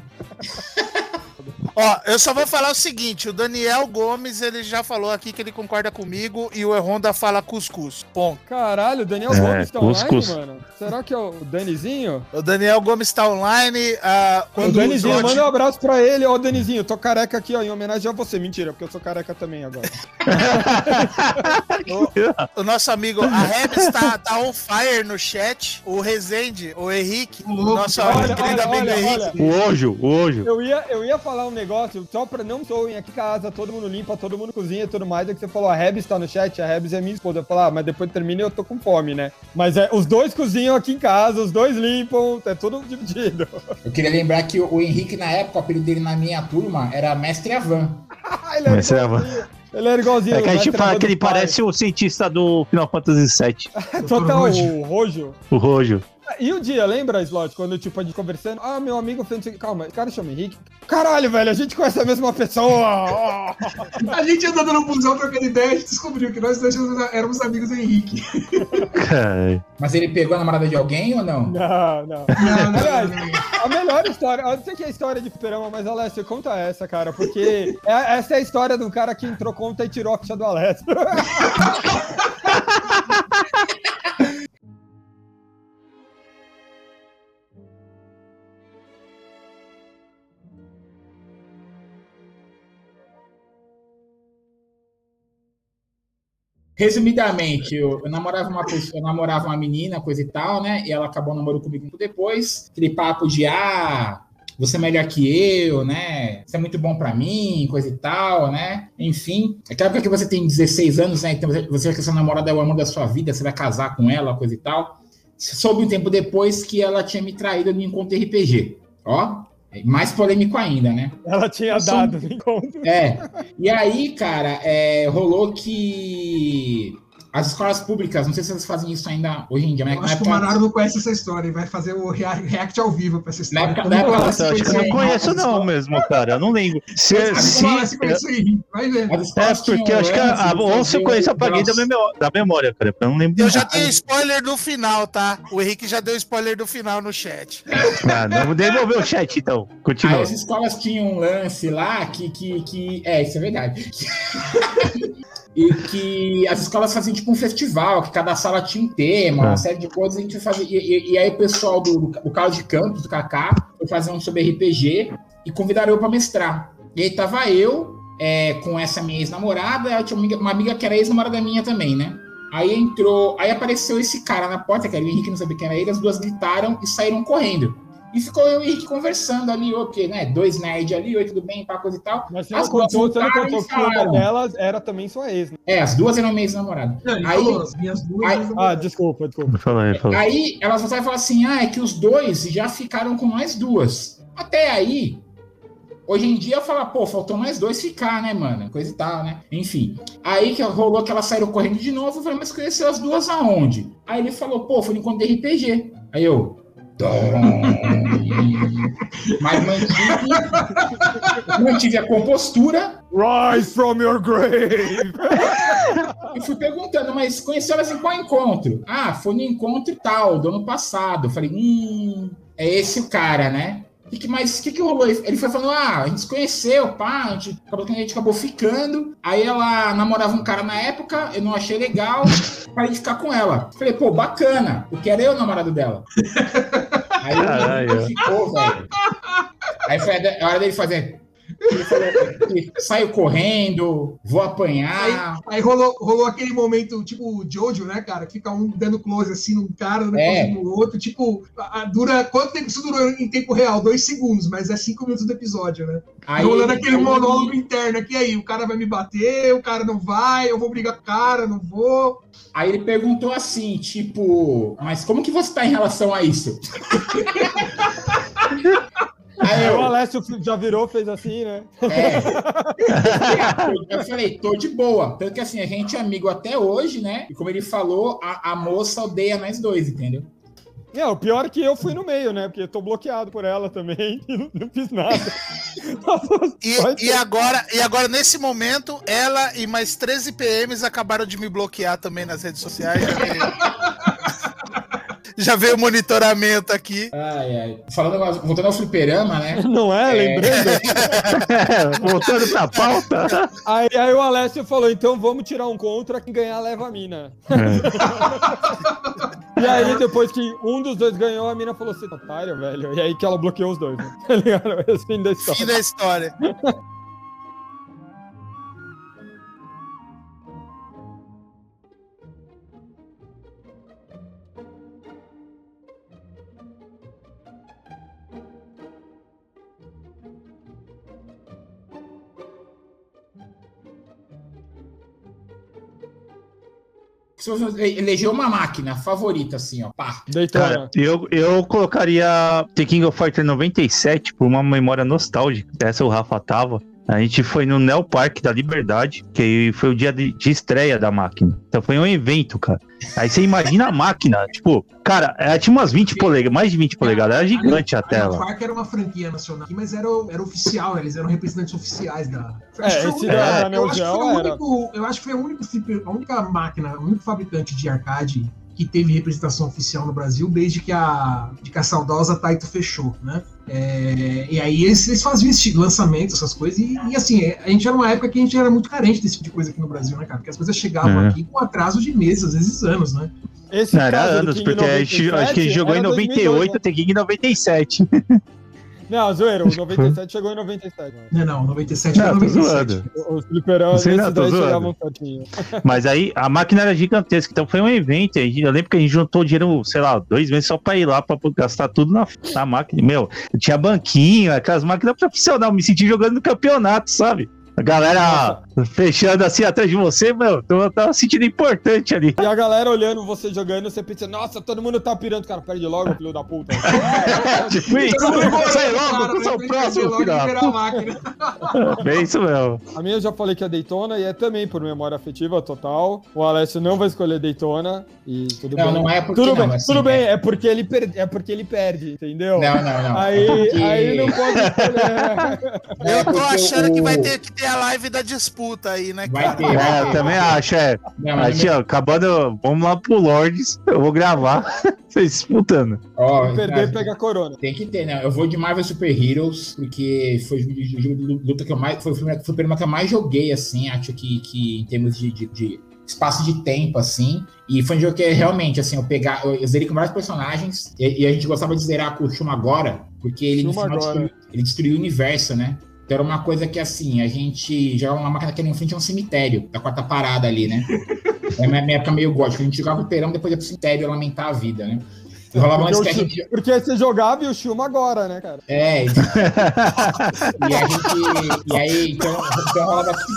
Ó, eu só vou falar o seguinte: o Daniel Gomes, ele já falou aqui que ele concorda comigo e o Erronda fala cuscuz. Ponto. Caralho, o Daniel É, Gomes tá online, cuscuz. mano? Será que é o Danizinho? O Daniel Gomes tá online. O quando Danizinho, Zod- manda um abraço pra ele. Ó, Danizinho, eu tô careca aqui, ó, em homenagem a você. Mentira, porque eu sou careca também agora. *laughs* o nosso amigo, a Rebs tá, tá on fire no chat. O Rezende, o Henrique, o nosso Olha, querido olha, amigo olha, Henrique. olha. O Ojo, o Ojo. Eu ia, eu ia falar um negócio, só pra não soem aqui em casa, todo mundo limpa, todo mundo cozinha e tudo mais. É que você falou, a Rebs tá no chat, a Rebs é minha esposa. Eu falar, ah, mas depois termina e eu tô com fome, né? Mas é, os dois cozinham aqui em casa, os dois limpam, é tudo dividido. Eu queria lembrar que o, Henrique, na época, o apelido dele na minha turma era Mestre Avan. *laughs* ele, era é, igualzinho, ele era igualzinho. É que a gente mestre fala que ele pai. parece o cientista do Final Fantasy VII, *laughs* Total, o Rojo. o Rojo. E o dia, lembra, Slot, quando, tipo, a gente conversando, ah, meu amigo fez... Calma, o cara chama Henrique. Caralho, velho, a gente conhece a mesma pessoa. *laughs* A gente andando no busão trocando ideia, a gente descobriu que nós dois éramos amigos do Henrique. Mas ele pegou a namorada de alguém ou não? não, não. Não, não, Aliás, a melhor história, eu não sei que é a história de fliperama, mas Alessio, conta essa, cara, porque é- essa é a história de um cara que entrou conta e tirou a ficha do Alessio. *laughs* Resumidamente, eu, eu namorava uma pessoa, namorava uma menina, coisa e tal, né? E ela acabou namorando comigo depois. Aquele papo de, ah, você é melhor que eu, né? Você é muito bom pra mim, coisa e tal, né? Enfim, aquela época que você tem 16 anos, né? Então você você acha que sua namorada é o amor da sua vida, você vai casar com ela, coisa e tal. Soube um tempo depois que ela tinha me traído no encontro RPG. Ó, mais polêmico ainda, né? Ela tinha dado encontro. É. E aí, cara, é, rolou que as escolas públicas, não sei se eles fazem isso ainda hoje em dia, mas Eu acho que o época- Manaro não conhece essa história e vai fazer o rea- react ao vivo pra essa história. época- na época se Nossa, eu acho que eu não conheço não escola- mesmo, cara. Eu não lembro. Se, se, se conheceu aí? Vai ver. as é, porque eu acho que a, a, ou se eu conheço, eu apaguei da, gross. memó- da memória, cara. Eu não lembro. Eu já tenho spoiler do final, tá? O Henrique já deu spoiler do final no chat. Ah, não devolver o chat, então. Aí Continua. as escolas tinham um lance lá que, que, que. É, isso é verdade. *laughs* e que as escolas faziam tipo um festival, que cada sala tinha um tema, uma É. série de coisas, a gente fazia. E, e- aí o pessoal do, do Carlos de Campos, do Kaká, foi fazer um sobre RPG e convidaram eu pra mestrar. E aí tava eu é, com essa minha ex-namorada, tinha uma amiga, uma amiga que era ex-namorada minha também, né? Aí entrou, aí apareceu esse cara na porta, que era o Henrique, não sabia quem era ele, as duas gritaram e saíram correndo. E ficou eu e o Henrique conversando ali, o quê, né? Dois nerds ali, oi, tudo bem, pá, coisa e tal. Mas você As não duas contou, você não contou que uma delas era também sua ex, né? É, as duas eram. Não, ele Aí- falou, as minhas duas. aí- Ah, desculpa, desculpa. Fala aí, fala. Aí elas voltaram e falaram assim: ah, é que os dois já ficaram com mais duas. Até aí, hoje em dia eu falo, pô, faltou mais dois ficar, né, mano? Coisa e tal, né? Enfim. Aí que rolou que elas saíram correndo de novo, eu falei, mas conheceu as duas aonde? Aí ele falou, pô, foi no encontro de RPG. Aí eu. Mas mantive, mantive a compostura Rise from your grave! E fui perguntando, mas conheceu elas em qual encontro? Ah, foi no encontro tal, do ano passado. Eu falei, hum, é esse o cara, né? O que, mais, o que, que rolou? Ele foi falando, ah, a gente se conheceu, pá, a gente, acabou, a gente acabou ficando. Aí ela namorava um cara na época, eu não achei legal, parei de ficar com ela. Falei, pô, bacana, porque era eu o namorado dela. Aí Caralho. ficou, velho. Aí foi a hora dele fazer. *laughs* Ele falou, saiu correndo, vou apanhar. Aí rolou, rolou aquele momento, tipo, o Jojo, né, cara? Que fica um dando close assim num cara, dando É. close no outro. Tipo, a- a- dura. Quanto tempo isso durou em tempo real? Dois segundos, mas é cinco minutos do episódio, né? Aí, Rolando aquele aí- monólogo interno aqui aí. O cara vai me bater, o cara não vai, eu vou brigar com o cara, não vou. Aí ele perguntou assim, tipo, mas como que você tá em relação a isso? *laughs* Aí Aí o eu, Alessio já virou, fez assim, né? é. *laughs* Eu falei, tô de boa. Tanto que assim, a gente é amigo até hoje, né? E como ele falou, a, a moça odeia nós dois, entendeu? Não, o pior é que eu fui no meio, né? Porque eu tô bloqueado por ela também *laughs* e não, não fiz nada. E, e agora, e agora, nesse momento, ela e mais 13 PMs acabaram de me bloquear também nas redes sociais. Veio, já veio o monitoramento aqui. Ai, ai. Falando, agora- voltando ao fliperama, né? *laughs* Não é? É. Lembrando? *laughs* Voltando pra pauta. Aí, aí o Alessio falou, então vamos tirar um contra, quem ganhar leva a mina. *laughs* E aí, depois que um dos dois ganhou, a mina falou assim, otário, velho. E aí que ela bloqueou os dois, né? Tá ligado? Esse fim da Fim história. da história. Se você elegeu uma máquina favorita, assim, ó, pá. Cara, eu, eu colocaria The King of Fighter 97 por uma memória nostálgica. Essa o Rafa tava. A gente foi no Neo Park da Liberdade, que foi o dia de, de estreia da máquina. Então foi um evento, cara. Aí você imagina a máquina, tipo, cara, ela tinha umas 20 polegadas, mais de 20 polegadas, era gigante a A tela. Park era uma franquia nacional, mas era, era oficial, eles eram representantes oficiais da. É, Acho que foi esse o- da É, eu Neo acho que Geo foi o era. único, eu acho que foi única, flipper- a única máquina, o único fabricante de arcade que teve representação oficial no Brasil desde que a, de que a saudosa Taito fechou, né? É, e aí eles, eles faziam esse tipo lançamento, essas coisas, e, e, assim, é, a gente era numa época que a gente era muito carente desse tipo de coisa aqui no Brasil, né, cara? Porque as coisas chegavam É. aqui com atraso de meses, às vezes anos, né? Esse Não, era anos, porque a gente, acho que a gente 97 jogou em era 98, 2002, né? King em 97. Não, zoeiro, o 97 chegou em 97. Mano. Não, não, 97 Não, tô 97. zoando. Os fliperamas, chegavam certinho. Mas aí a máquina era gigantesca, então foi um evento. Eu lembro que a gente juntou dinheiro, sei lá, dois meses só pra ir lá pra gastar tudo na, na máquina. Meu, tinha banquinho, aquelas máquinas profissionais, me senti jogando no campeonato, sabe? A galera fechando assim atrás de você, meu, eu tava sentindo importante ali. E a galera olhando você jogando, você pensa, nossa, todo mundo tá pirando, cara, perde logo, filho da puta. tipo *laughs* isso, sai logo, sou o próximo, filho da puta. *laughs* É isso mesmo. A minha eu já falei que é Daytona e é também por memória afetiva total. O Alessio não vai escolher Daytona e tudo não, bem. Não, é porque tudo não, bem, assim, tudo bem, é... é porque ele perde, é porque ele perde, entendeu? Não, não, não. Aí, é porque... aí não pode escolher. Eu tô achando o... que vai ter que ter a live da disputa aí, né, vai cara? Ter, é, eu também acho, é. Não, Aqui, ó, acabando, vamos lá pro Lords, eu vou gravar *laughs* vocês disputando. Ó, oh, perder, pega a corona. Tem que ter, né? Eu vou de Marvel Super Heroes, porque foi o jogo de luta que eu mais. Foi o filme, foi o primeiro que eu mais joguei, assim, acho que, que em termos de, de, de espaço de tempo, assim. E foi um jogo que realmente, assim, eu pegar. Eu zerei com vários personagens. E, e, a gente gostava de zerar com o Shuma agora, porque ele, no final, destruiu, ele destruiu o universo, né? Então era uma coisa que, assim, a gente jogava uma máquina que era em frente a um cemitério, da quarta parada ali, né? *laughs* É minha, época meio gótica. A gente jogava o perão, depois ia pro cemitério lamentar a vida, né? Rolava porque, que gente... porque você jogava e o Shuma agora, né, cara? É, *laughs* então... e a gente. E aí, então, então rolava assim.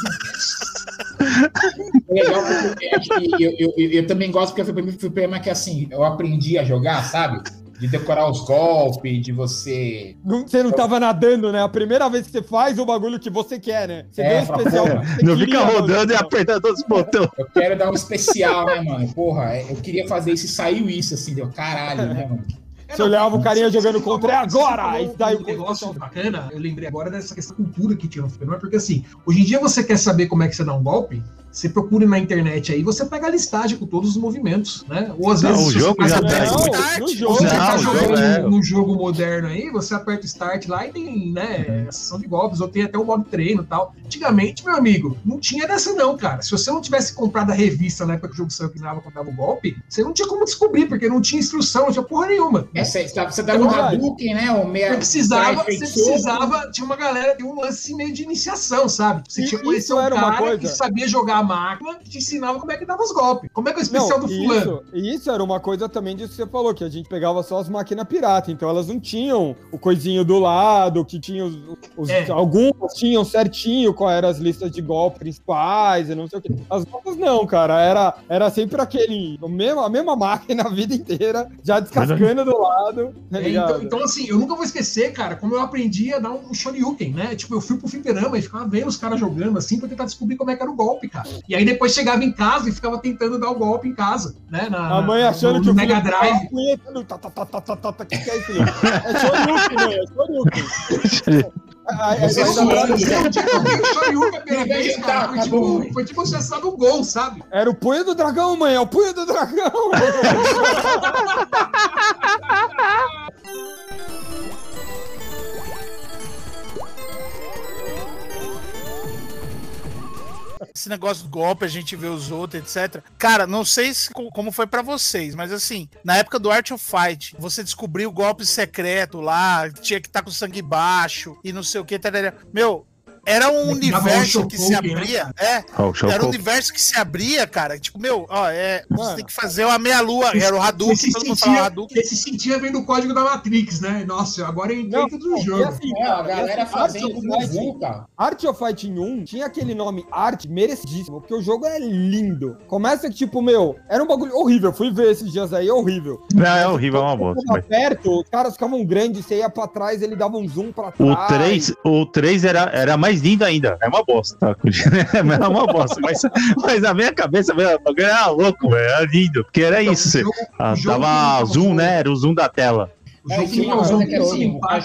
É legal porque eu, eu, eu, eu, também gosto porque foi o problema que assim, eu aprendi a jogar, sabe? De decorar os golpes, de você. Não, você não tava nadando, né? A primeira vez que você faz o bagulho que você quer, né? Você é, deu um especial. Não fica rodando e apertando os botões. Eu quero dar um especial, né, mano? Porra, é, eu queria fazer isso e saiu isso, assim, deu caralho, né, mano? Você olhava o carinha jogando contra é agora! E daí o negócio bacana, eu lembrei agora dessa questão cultura que tinha no fliperama, porque assim, hoje em dia você quer saber como é que você dá um golpe, você procura na internet aí, você pega a listagem com todos os movimentos, né? Ou às vezes. Não, o jogo já tem. No jogo. Você tá jogando é. no jogo moderno aí, você aperta start lá e tem, né, a sessão de golpes, ou tem até o modo treino e tal. Antigamente, meu amigo, não tinha dessa não, cara. Se você não tivesse comprado a revista na época que o jogo saiu que dava quando dava o golpe, você não tinha como descobrir, porque não tinha instrução, não tinha porra nenhuma. É, você, você dava um Hadouken, né? Ou meia, você precisava, você precisava, tinha uma galera, tinha um lance meio de iniciação, sabe? Você tinha que conhecer um cara que sabia jogar máquina, que te ensinava como é que dava os golpes. Como é que é o especial não, do fulano? Isso, isso era uma coisa também disso que você falou, que a gente pegava só as máquinas pirata, então elas não tinham o coisinho do lado, que tinha os. os é. Algumas tinham certinho qual eram as listas de golpes principais e não sei o que. As outras não, cara. Era, era sempre aquele. Mesmo, a mesma máquina a vida inteira, já descascando do lado. Tá é, então, então, assim, eu nunca vou esquecer, cara, como eu aprendi a dar um shoryuken, né? Tipo, eu fui pro fliperama e ficava vendo os caras jogando assim pra tentar descobrir como é que era o golpe, cara. E aí depois chegava em casa e ficava tentando dar o golpe em casa, né? Na, a mãe achando no, que o Mega Drive. Tá, tá, tá, tá, tá, tá, tá, que é isso, É Shoryuken, né? É Shoryuken. Você suando, o Shoryuken a primeira vez, cara, foi tipo, foi tipo você o gol, sabe? Era o punho do dragão, mãe, é o punho do dragão. *laughs* esse negócio do golpe, a gente vê os outros, etc. Cara, não sei se, como foi para vocês, mas assim, na época do Art of Fight, você descobriu o golpe secreto lá, tinha que estar tá com sangue baixo e não sei o que, meu, era um universo que se né? abria. É, oh, era um universo que se abria, cara. Tipo, meu, ó, é, você tem que fazer uma meia-lua. Era o Hadouken, todo mundo falava Hadouken. Você se sentia vendo o código da Matrix, né? Nossa, agora eu entrei tudo no jogo. Assim, é, a galera fazendo cara. Art of Fighting 1 tinha aquele nome Art merecidíssimo, porque o jogo é lindo. Começa que, tipo, meu, era um bagulho horrível. Fui ver esses dias aí, é horrível. Não, é horrível, é uma bosta. Mas... perto, os caras ficavam grandes, você ia pra trás, ele dava um zoom pra trás. O 3, o 3 era, era mais mais lindo ainda. É uma bosta, tá? *laughs* É uma bosta. Mas, mas na minha cabeça, meu, era louco, velho. Era lindo. Porque era então, isso. Jogo, ah, tava zoom, né? Era o zoom da tela. O jogo é, o jogo que é assim, o cara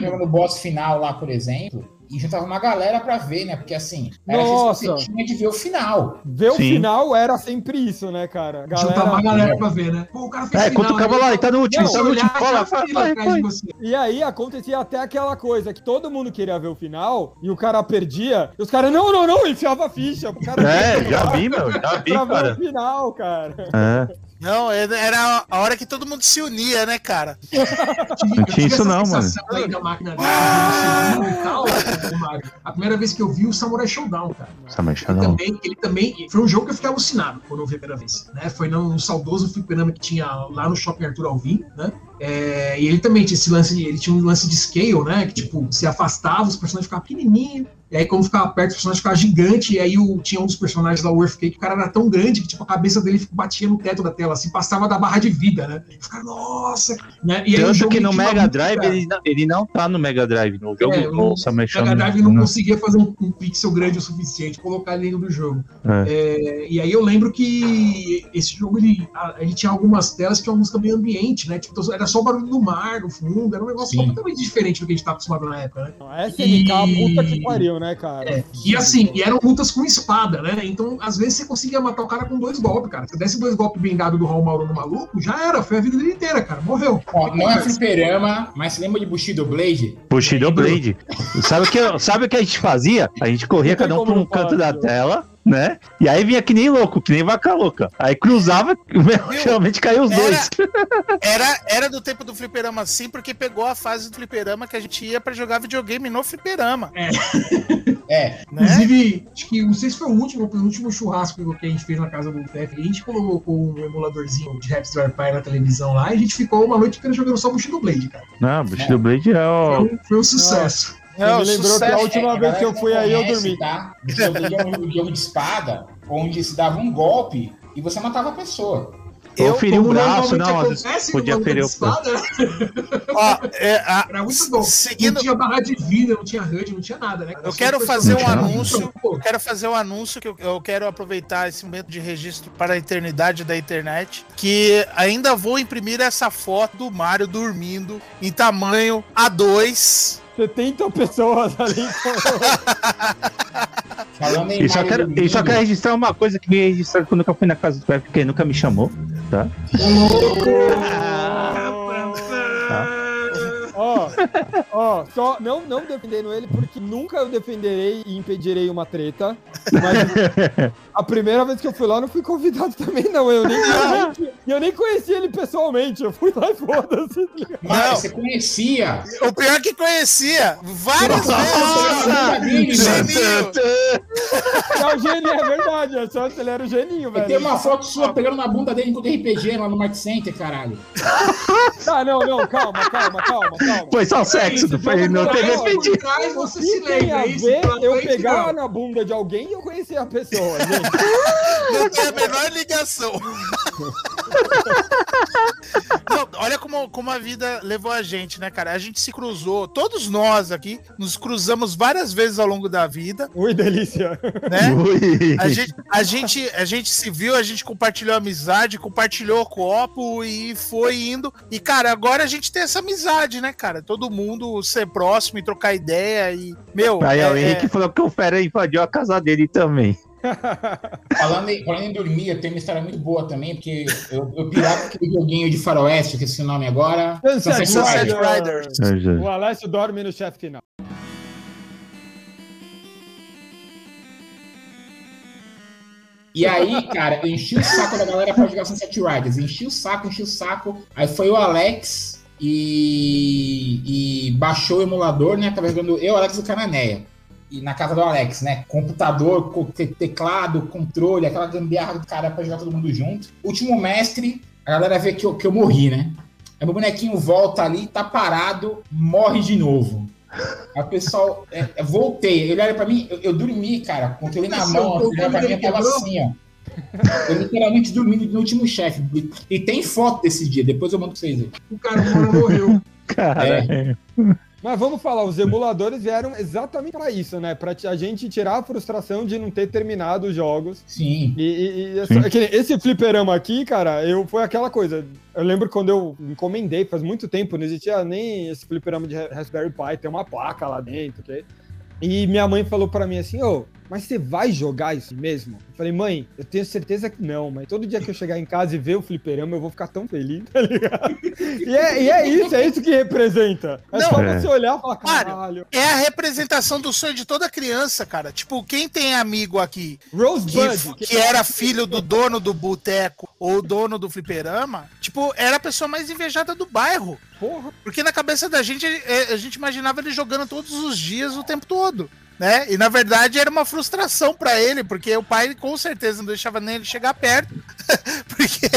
jogando boss final lá, por exemplo, e juntava uma galera pra ver, né? Porque assim, era Nossa. você tinha de ver o final. Ver Sim. o final era sempre isso, né, cara? Galera... Juntava uma galera pra ver, né? Pô, o cara fez É, quando ficava lá, e tá no último, tá no último, cola, E aí acontecia até aquela coisa que todo mundo queria ver o final e o cara perdia, e os caras, não, não, não, enfiava a ficha. O cara é, já vi, meu, já vi, *laughs* pra cara. Ver o final, cara. É. Não, é, era a hora que todo mundo se unia, né, cara? Não tinha isso não, mano. A primeira vez que eu vi o Samurai Showdown, cara. Samurai Showdown. Ele também, ele também foi um jogo que eu fiquei alucinado quando eu vi a primeira vez. Né? Foi no saudoso fliperama que tinha lá no Shopping Arthur Alvim, né? É, e ele também tinha esse lance, ele tinha um lance de scale, né? Que tipo, se afastava, os personagens ficavam pequenininhos, E aí, quando ficava perto, o personagem ficava gigante. E aí o, tinha um dos personagens lá, o Earthquake, que o cara era tão grande que tipo, a cabeça dele batia no teto da tela, assim, passava da barra de vida, né? E ficava, nossa! Né? E aí, Tanto que no Mega Drive ele não, ele não tá no Mega Drive, no jogo é, no Mega Drive não, não conseguia fazer um, um, pixel grande o suficiente colocar ele dentro do jogo. É. É, e aí eu lembro que esse jogo ele, ele tinha algumas telas que tinha uma música meio ambiente, né? Tipo, era só o barulho do mar, no fundo, era um negócio Sim. completamente diferente do que a gente tá acostumado na época, né? SNK, e... puta que pariu, né, cara? É. E assim, e eram lutas com espada, né? Então, às vezes, você conseguia matar o cara com dois golpes, cara. Se desse dois golpes bem dado do Raul Mauro no maluco, já era, foi a vida dele inteira, cara. Morreu. Ó, não é fliperama, mas você lembra de Bushido Blade? Bushido Blade. sabe o que, sabe o que a gente fazia? A gente corria cada um pra um canto da tela né? E aí vinha que nem louco, que nem vaca louca. Aí cruzava, *laughs* realmente caiu os era, dois. Era, era do tempo do fliperama assim, porque pegou a fase do fliperama que a gente ia pra jogar videogame no fliperama. É. é. Né? Inclusive, acho que não sei se foi o último, o último churrasco que a gente fez na casa do TF. A gente colocou um emuladorzinho de Rapstar Pie na televisão lá e a gente ficou uma noite inteira jogando só Bushido Blade, cara. Não, Bushido é. Blade é o. Foi, foi um sucesso. Não, me lembrou sucesso. que a última é, vez que eu fui aí eu dormi. Tá? Um jogo de espada, onde se dava um golpe e você matava a pessoa. Eu feri o braço, não, vezes podia ferir o braço. Ó, é, a, Era muito bom. Seguindo... Não tinha barra de vida, não tinha HUD, não tinha nada, né? Eu quero fazer um anúncio, eu quero fazer um anúncio que eu, eu, quero aproveitar esse momento de registro para a eternidade da internet, que ainda vou imprimir essa foto do Mario dormindo em tamanho A2 70 pessoas ali. *laughs* Falando em e só, quero, e só quero registrar uma coisa que me registrar quando eu fui na casa do Pepe, porque ele nunca me chamou, tá? *laughs* Ó, ó, só não, não defendendo ele, porque nunca eu defenderei e impedirei uma treta. Mas *laughs* a primeira vez que eu fui lá, eu não fui convidado também, não. Eu nem, eu, eu nem conheci ele pessoalmente. Eu fui lá e foda-se. Mas você conhecia. O pior é que conhecia. Várias vezes. Geninho. Não, o geninho, é verdade. É só ele era o geninho, velho. Tem uma foto sua pegando na bunda dele com o RPG lá no Mark Center, caralho. Tá, não, não, calma, calma, calma, calma. Foi só sexo, não, foi, não teve. Você se lembra, a ver eu pegar na bunda de alguém e eu conhecer a pessoa, *laughs* gente. Não tem a menor ligação. Não, olha como, como a vida levou a gente, né, cara? A gente se cruzou, todos nós aqui, nos cruzamos várias vezes ao longo da vida. Ui, delícia. Né? Ui. A, gente, a, gente, a gente se viu, a gente compartilhou amizade, compartilhou o copo e foi indo. E, cara, agora a gente tem essa amizade, né, cara? Todo mundo ser próximo e trocar ideia e. Meu. Aí é, o Henrique é... falou que o Fera invadiu a casa dele também. Falando, em, falando em dormir, eu tenho uma história muito boa também, porque eu, eu pirava aquele joguinho de faroeste, que é esse nome agora. Sunset, Sunset Riders. Riders. O Alessio dorme no chefe final. E aí, cara, eu enchi o saco da galera pra jogar Sunset Riders. Enchi o saco, enchi o saco. Aí foi o Alex e, e baixou o emulador, né? Tava jogando eu, Alex e o Cananéia e na casa do Alex, né? Computador, teclado, controle, aquela gambiarra do cara pra jogar todo mundo junto. Último mestre, a galera vê que eu, que eu morri, né? Aí meu bonequinho volta ali, tá parado, morre de novo. Aí o pessoal, é, é, voltei. Ele olha pra mim, eu, eu dormi, cara, com o controle na mão, assim, pra mim, tava assim, ó. Eu literalmente dormindo no último chefe. E tem foto desse dia, depois eu mando pra vocês. O cara morreu. *laughs* Cara. É. *laughs* Mas vamos falar, os emuladores vieram exatamente para isso, né? Para a gente tirar a frustração de não ter terminado os jogos. Sim. E, e, e Sim. esse fliperama aqui, cara, eu foi aquela coisa. Eu lembro quando eu encomendei, faz muito tempo, não existia nem esse fliperama de Raspberry Pi, tem uma placa lá dentro, ok? E minha mãe falou para mim assim, ô, mas você vai jogar isso mesmo? Eu falei, mãe, eu tenho certeza que não, mas todo dia que eu chegar em casa e ver o fliperama, eu vou ficar tão feliz, *laughs* tá ligado? E é, e é isso, é isso que representa. É não, só é. você olhar e falar, caralho. É a representação do sonho de toda criança, cara. Tipo, quem tem amigo aqui Rosebud, que, que era filho do dono do boteco ou dono do fliperama, tipo, era a pessoa mais invejada do bairro. Porra. Porque na cabeça da gente, é, a gente imaginava ele jogando todos os dias, o tempo todo né? E na verdade era uma frustração para ele, porque o pai com certeza não deixava nem ele chegar perto. *laughs* Porque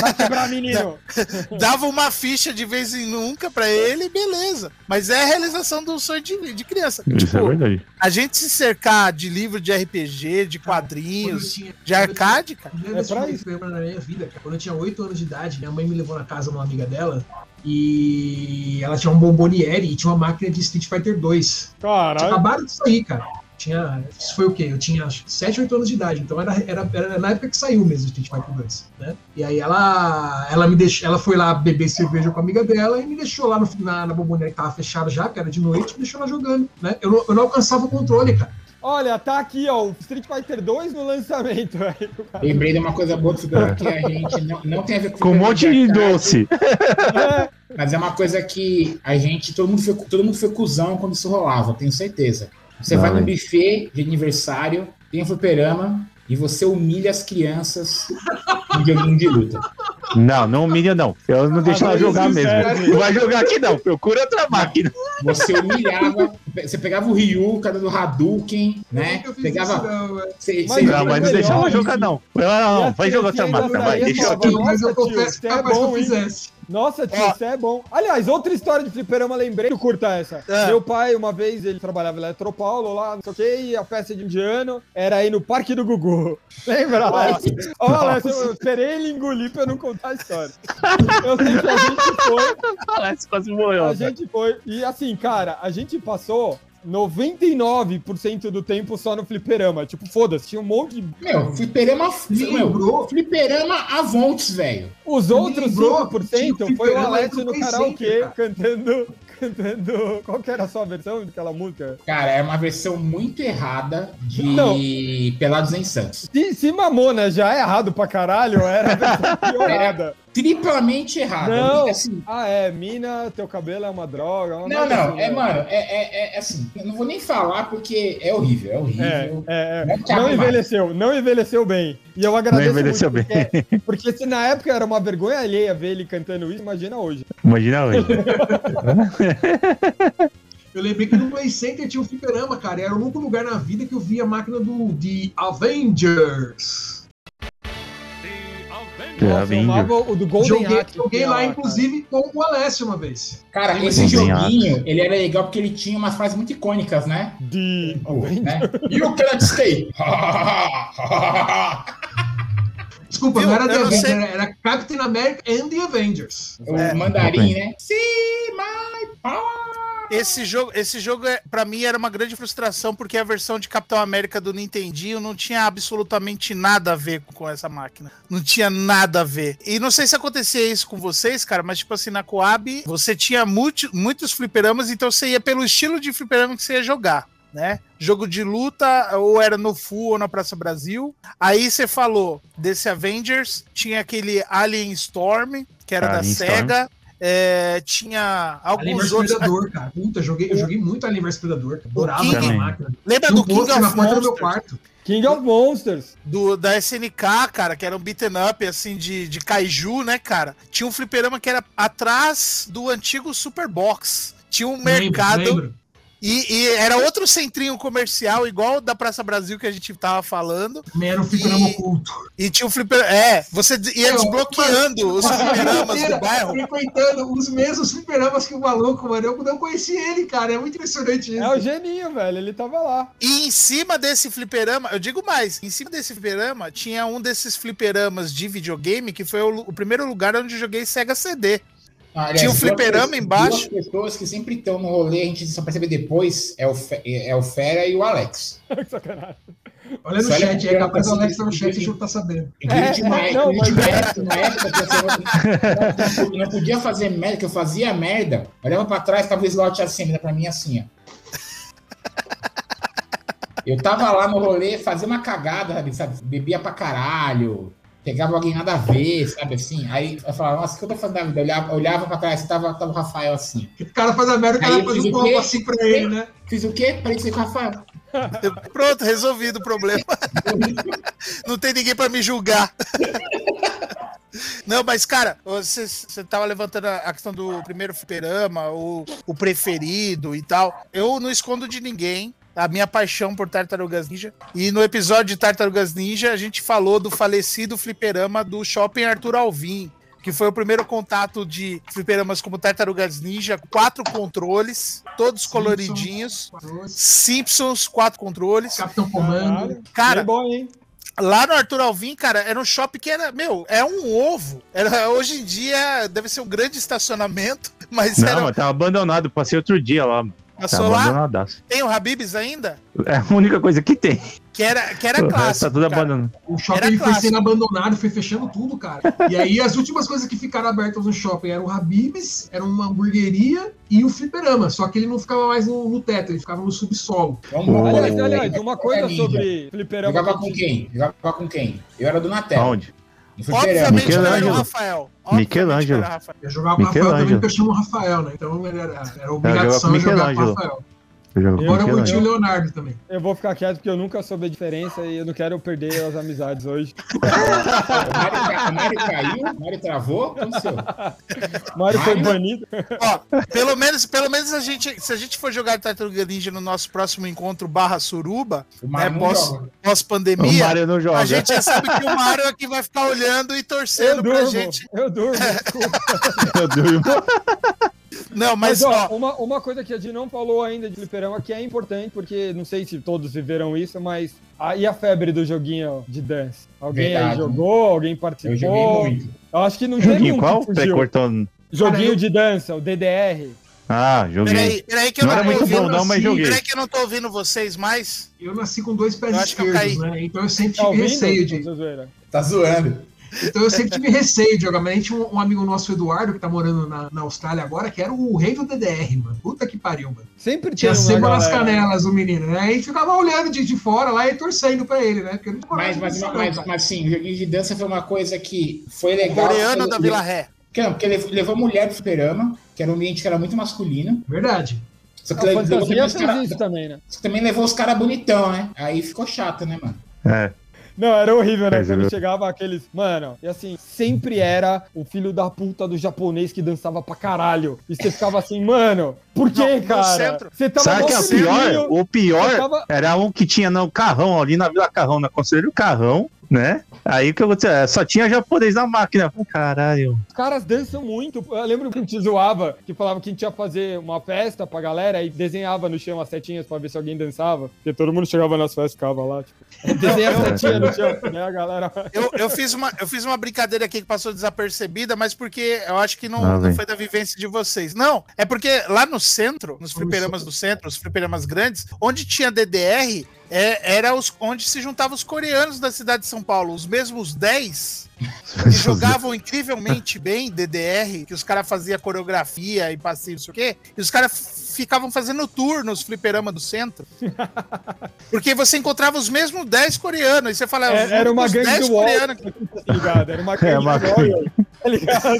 Vai quebrar, menino! *laughs* dava uma ficha de vez em nunca pra ele, beleza. Mas é a realização do sonho de, de criança. Isso Tipo, é verdade. a gente se cercar de livro de RPG, de quadrinhos, tinha- de arcade, cara. É pra isso. na minha vida, cara, quando eu tinha 8 anos de idade, minha mãe me levou na casa de uma amiga dela e ela tinha um bomboniere e tinha uma máquina de Street Fighter 2. Tinha Caralho! acabado de sair, cara. Tinha, isso foi o quê? Eu tinha acho que 7, 8 anos de idade, então era, era, era na época que saiu mesmo Street Fighter 2, né? E aí ela, ela me deixou, ela foi lá beber cerveja com a amiga dela e me deixou lá no, na, na bomboniere que tava fechada já, que era de noite, me deixou lá jogando, né? Eu não, eu não alcançava o controle, cara. Olha, tá aqui, ó, o Street Fighter 2 no lançamento. *laughs* aí. Lembrei de uma coisa boa que a gente não, não tem a ver com Com um monte de doce. É, *laughs* Mas é uma coisa que a gente, todo mundo foi, todo mundo foi cuzão quando isso rolava, tenho certeza. Você Não, vai no buffet de aniversário, tem um fliperama e você humilha as crianças no joguinho de luta. Não, não humilha, não. Eu não deixo ela Agora jogar mesmo. serve. Não vai jogar aqui, não. Procura outra máquina. Você humilhava, você pegava o Ryu, cada do Hadouken, né? Pegava. isso, não, Mas Não, mas não melhor deixa ela isso. jogar, não. Não, não, Vai jogar outra criancinha máquina, vai. Deixa eu aqui. Mas eu confesso que é bom, eu hein? fizesse. Nossa, tio, isso é bom. Aliás, outra história de fliperama, lembrei. Tu curta essa. Ah. Meu pai, uma vez, ele trabalhava em Eletropaulo lá, não sei o que, e a festa de indiano era aí no Parque do Gugu. *laughs* Lembra, Alex? Ó, Alex, eu esperei ele engolir pra eu não contar a história. Eu sei que a gente foi, Alex quase morreu. a gente foi. E assim, cara, a gente passou 99% do tempo só no fliperama. Tipo, foda-se, tinha um monte de. Meu, fliperama. Me Meu, fliperama Avontes, velho. Os outros lembrou 5% que o foi o Alex no karaokê cara. cantando. *laughs* Cantando. Qual que era a sua versão daquela música? Cara, é uma versão muito errada de Não. Pelados em Santos. Se, se Mamona já é errado pra caralho, era a versão *laughs* piorada. Triplamente errada. Não. Assim, Ah, é, mina, teu cabelo é uma droga. uma não, não, assim, é, mano, é, é, é assim, eu não vou nem falar porque é horrível, é É, horrível. é, Não é. cabe Não mais. envelheceu, não envelheceu bem. E eu agradeço envelheceu muito, porque, porque se na época era uma vergonha alheia ver ele cantando isso, imagina hoje. Imagina hoje. *laughs* Eu lembrei que no Play Center tinha um fliperama, cara. Era o único lugar na vida que eu via a máquina do The Avengers. É, Nossa, eu Avenger. amava o do Golden joguei Axe. joguei lá, inclusive, com o Alessio uma vez. Cara, Lembra esse joguinho, ele era legal porque ele tinha umas frases muito icônicas, né? De... Oh, né? You cannot stay! Desculpa, Viu? não era The Avengers, sei. era, Captain America and the Avengers. o É. mandarim, né? See my power! Esse jogo, esse jogo é, para mim era uma grande frustração porque a versão de Capitão América do Nintendinho não tinha absolutamente nada a ver com essa máquina. Não tinha nada a ver. E não sei se acontecia isso com vocês, cara, mas tipo assim, na Coab, você tinha multi- muitos fliperamas, então você ia pelo estilo de fliperama que você ia jogar. Né? Jogo de luta, ou era no Full ou na Praça Brasil. Aí você falou desse Avengers, tinha aquele Alien Storm, que era da Storm. SEGA. É, tinha Alien alguns vs outros. Predador, cara. Puta, eu joguei, eu joguei muito Alien vs Predador. cara. Adorava King- aquela máquina. Lembra do um King of na porta do meu Monsters? quarto. King of Monsters. Do, da SNK, cara, que era um beaten up, assim, de, de kaiju, né, cara? Tinha um fliperama que era atrás do antigo Superbox. Tinha um mercado Lembro, lembro. E, e era outro centrinho comercial, igual o da Praça Brasil que a gente tava falando. Era um fliperama E- oculto. E tinha um fliperama. É, você ia desbloqueando os fliperamas do *laughs* bairro. Frequentando os mesmos fliperamas que o maluco, mano. Eu não conheci ele, cara. É muito impressionante isso. É o geninho, velho. Ele tava lá. E em cima desse fliperama, eu digo mais, em cima desse fliperama tinha um desses fliperamas de videogame que foi o, o primeiro lugar onde eu joguei Sega CD. Aliás, Tinha um duas fliperama pessoas- embaixo. Duas pessoas que sempre estão no rolê, a gente só percebe depois, é o, Fe- é o Fera e o Alex. *laughs* Sacanagem. Olha no chat, é a capaz do assim, Alex tá no chat e gente não tá sabendo. Inclusive, É, tinha uma, não, mas- uma época, não podia fazer merda, que eu fazia merda, olhava pra trás, tava o slot assim, ainda pra mim assim, ó. Eu tava lá no rolê, fazia uma cagada, sabe, sabe? Bebia pra caralho, pegava alguém nada a ver, sabe assim? Aí eu falava, nossa, o que eu tô fazendo da vida? Eu olhava, olhava pra trás, tava, tava o Rafael assim. O cara faz a merda, o cara Aí, faz um fiz o copo quê? assim pra ele, né? Fiz o quê? Parei de ser com o Rafael. *laughs* Pronto, resolvido o problema. *laughs* Não tem ninguém pra me julgar. *laughs* Não, mas, cara, você, você tava levantando a a questão do primeiro fliperama, o, o preferido e tal. Eu não escondo de ninguém a minha paixão por Tartarugas Ninja. E no episódio de Tartarugas Ninja, a gente falou do falecido fliperama do Shopping Arthur Alvim, que foi o primeiro contato de fliperamas como Tartarugas Ninja, quatro controles, todos Simpsons, coloridinhos. quatro- Simpsons, quatro controles. Capitão Comando. Cara, É bom, hein? lá no Arthur Alvim, cara, era um shopping que era, meu, é um ovo. Era, hoje em dia deve ser um grande estacionamento, *laughs* mas Não, era. mas tava abandonado. Passei outro dia lá. mano. Passou Tava lá? Tem o Habibs ainda? É a única coisa que tem. Que era, que era resto clássico. tá tudo cara. abandonado. O shopping foi clássico. sendo abandonado, foi fechando tudo, cara. E aí as últimas coisas que ficaram abertas no shopping eram o Habib's, era uma hamburgueria e o fliperama. Só que ele não ficava mais no, no teto, ele ficava no subsolo. Vamos Oh. lá. Aliás, aliás, uma coisa sobre fliperama. Jogava com quem? Jogava com quem? Eu era do Natel. Aonde? No fliperama. Obviamente não era o. Rafael. Michelangelo. era Rafael. Eu jogava com o Rafael também, porque eu chamo o Rafael, né? Então era, era obrigação jogar com o Michelangelo. Rafael. Eu jogo Agora eu o Michelangelo. Leonardo também. Eu vou ficar quieto porque eu nunca soube a diferença e eu não quero perder as amizades hoje. *laughs* Mário caiu, o Mário travou, aconteceu? Mário foi banido. Ó, pelo menos, pelo menos a gente, se a gente for jogar Tartaruga Ninja no nosso próximo encontro barra suruba, né, pós, não joga. a gente já sabe que o Mário é que vai ficar olhando e Eu torcendo pra durmo, gente. eu durmo. *laughs* desculpa. Eu durmo. *laughs* Não, Mas, mas, ó, ó, uma, uma coisa que a gente não falou ainda de fliperama que é importante, porque não sei se todos viveram isso, mas aí a febre do joguinho de dance. Alguém aí Verdade. jogou, alguém Eu participou. joguei muito. Eu acho que não teve um qual? que fugiu. cortando. Joguinho Cara, eu- de dança, o DDR. Ah, joguei. peraí, peraí que eu Não não, era muito ouvindo. bom, não, mas assim, joguei. Peraí que eu não tô ouvindo vocês mais. Eu nasci com dois pés Eu eu esquerdos, caí. né? Então eu sempre Tá tive ouvindo? receio de. Zoeira? Tá zoando. Então eu sempre tive receio de jogar. Mas a gente tinha um, um amigo nosso, o Eduardo, que tá morando na, na Austrália agora, que era o rei do DDR, mano. Puta que pariu, mano. Sempre Tinha sebo nas canelas, o menino, né? Aí ficava olhando de, de fora lá e torcendo pra ele, né? Porque não tinha Mas, mas, mas, cara. mas sim, o joguinho de dança foi uma coisa que foi legal. Coreano da Vila Ré. Porque, não, porque levou, levou mulher pro fliperama, que era um ambiente que era muito masculino. Verdade. Só que A levou, também cara- também, né? só que também levou os caras bonitão, né? Aí ficou chato, né, mano? É. Não, era horrível, né? Quando chegava aqueles. Mano, e assim, sempre era o filho da puta do japonês que dançava pra caralho. E você ficava assim, mano, por que, cara? centro- Você tava Sabe que é o pior? O pior eu tava- era um que tinha no carrão, ali na Vila Carrão, na Conselheiro Carrão, né? Aí o que aconteceu? É, Só tinha japonês na máquina. Caralho. Os caras dançam muito. Eu lembro que a gente zoava, que falava que a gente ia fazer uma festa pra galera e desenhava no chão as setinhas pra ver se alguém dançava. Porque todo mundo chegava nas festas e ficava lá, tipo, *laughs* desenha a setinha no chão, né, a galera. Eu, eu, fiz uma, eu fiz uma brincadeira aqui que passou desapercebida, mas porque eu acho que não, Ah, não foi da vivência de vocês. Não, é porque lá no centro, nos fliperamas do centro, os fliperamas grandes, onde tinha DDR, é, era os, onde se juntavam os coreanos da cidade de São Paulo, os mesmos 10 *laughs* que jogavam incrivelmente bem DDR, que os caras faziam coreografia e passeio, não sei o quê, e os caras ficavam fazendo tour nos fliperamas do centro. *laughs* Porque você encontrava os mesmos 10 coreanos, e você falava, É, era uma os gangue 10 do Wall, coreanos. tá ligado? Era uma gangue É, uma do Wall, tá ligado?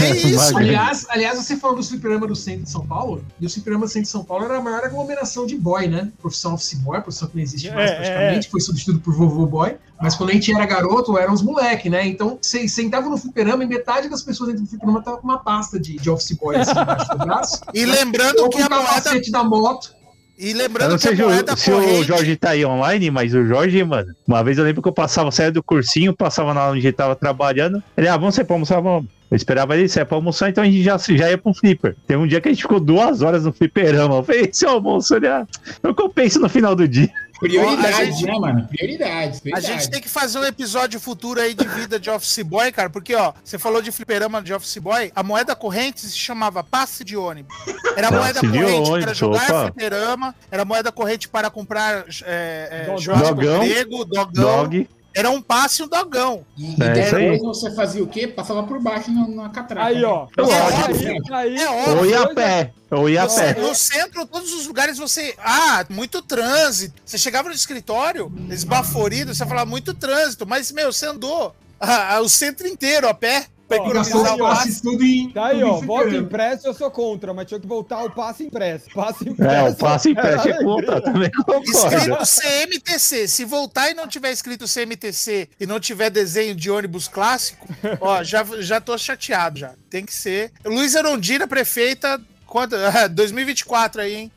É isso. Uma- Aliás, aliás, você falou do fliperama do centro de São Paulo, e o fliperama do centro de São Paulo era a maior aglomeração de boy, né? Profissão office boy, profissão que não existe mais É, praticamente, foi substituído por vovô boy. Mas quando a gente era garoto, eram os moleque, né? Então, você sentava no fliperama e metade das pessoas dentro do fliperama tava com uma pasta de, de office boy assim embaixo do braço. E lembrando que a o moeda. capacete da moto. E Eu lembrando que a se, moeda o, se o corrente. Jorge tá aí online, mas o Jorge, mano, uma vez eu lembro que eu passava, saia do cursinho, passava na onde ele tava trabalhando. Ele, ah, vamos sair pra almoçar, vamos. Eu esperava ele sair pra almoçar, então a gente já, já ia pro flipper. Tem um dia que a gente ficou duas horas no flipperama. Eu falei, esse almoço, ele, ah, eu compenso no final do dia. A gente- né, mano? Prioridades, A prioridades. gente tem que fazer um episódio futuro aí de vida de Office Boy, cara, porque, ó, você falou de fliperama de Office Boy, a moeda corrente se chamava passe de ônibus. Era Passe moeda de corrente para jogar opa. fliperama, era moeda corrente para comprar é, é, Dogão. Dogão. grego, dogão. Era um passe e um dogão. E, É, e depois você fazia o quê? Passava por baixo na, na catraca. Aí, ó. Eu aí, aí, É Ou óbvio. ia a pé. Ou ia a No, pé. no centro, todos os lugares você. Ah, muito trânsito. Você chegava no escritório, esbaforido, você falava muito trânsito, mas, meu, você andou ah, ah, o centro inteiro a pé pra economizar o passe. tudo em. Tá aí, ó. Voto impresso eu sou contra, mas tinha que voltar o passe impresso. Passe impresso. É, o passe que alegria. voltar também, concordo. Escrito CMTC. Se voltar e não tiver escrito CMTC e não tiver desenho de ônibus clássico, ó, já, já tô chateado já. Tem que ser. Luiz Erondina, prefeita, quanto? 2024 *laughs* aí, hein?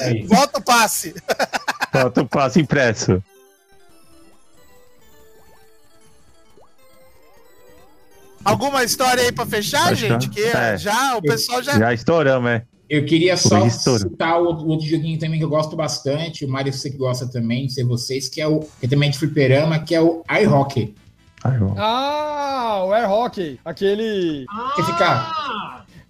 Aí. Volta o passe. Volta o passe impresso. Alguma história aí pra fechar, gente? Que é. já, o pessoal já. Já estouramos, é. Eu queria só citar o outro joguinho também que eu gosto bastante, o Mario você que gosta também, não sei vocês, que é o que também é de fliperama, que é o iHockey. Ah, o Air Hockey, aquele. Ah! Que fica.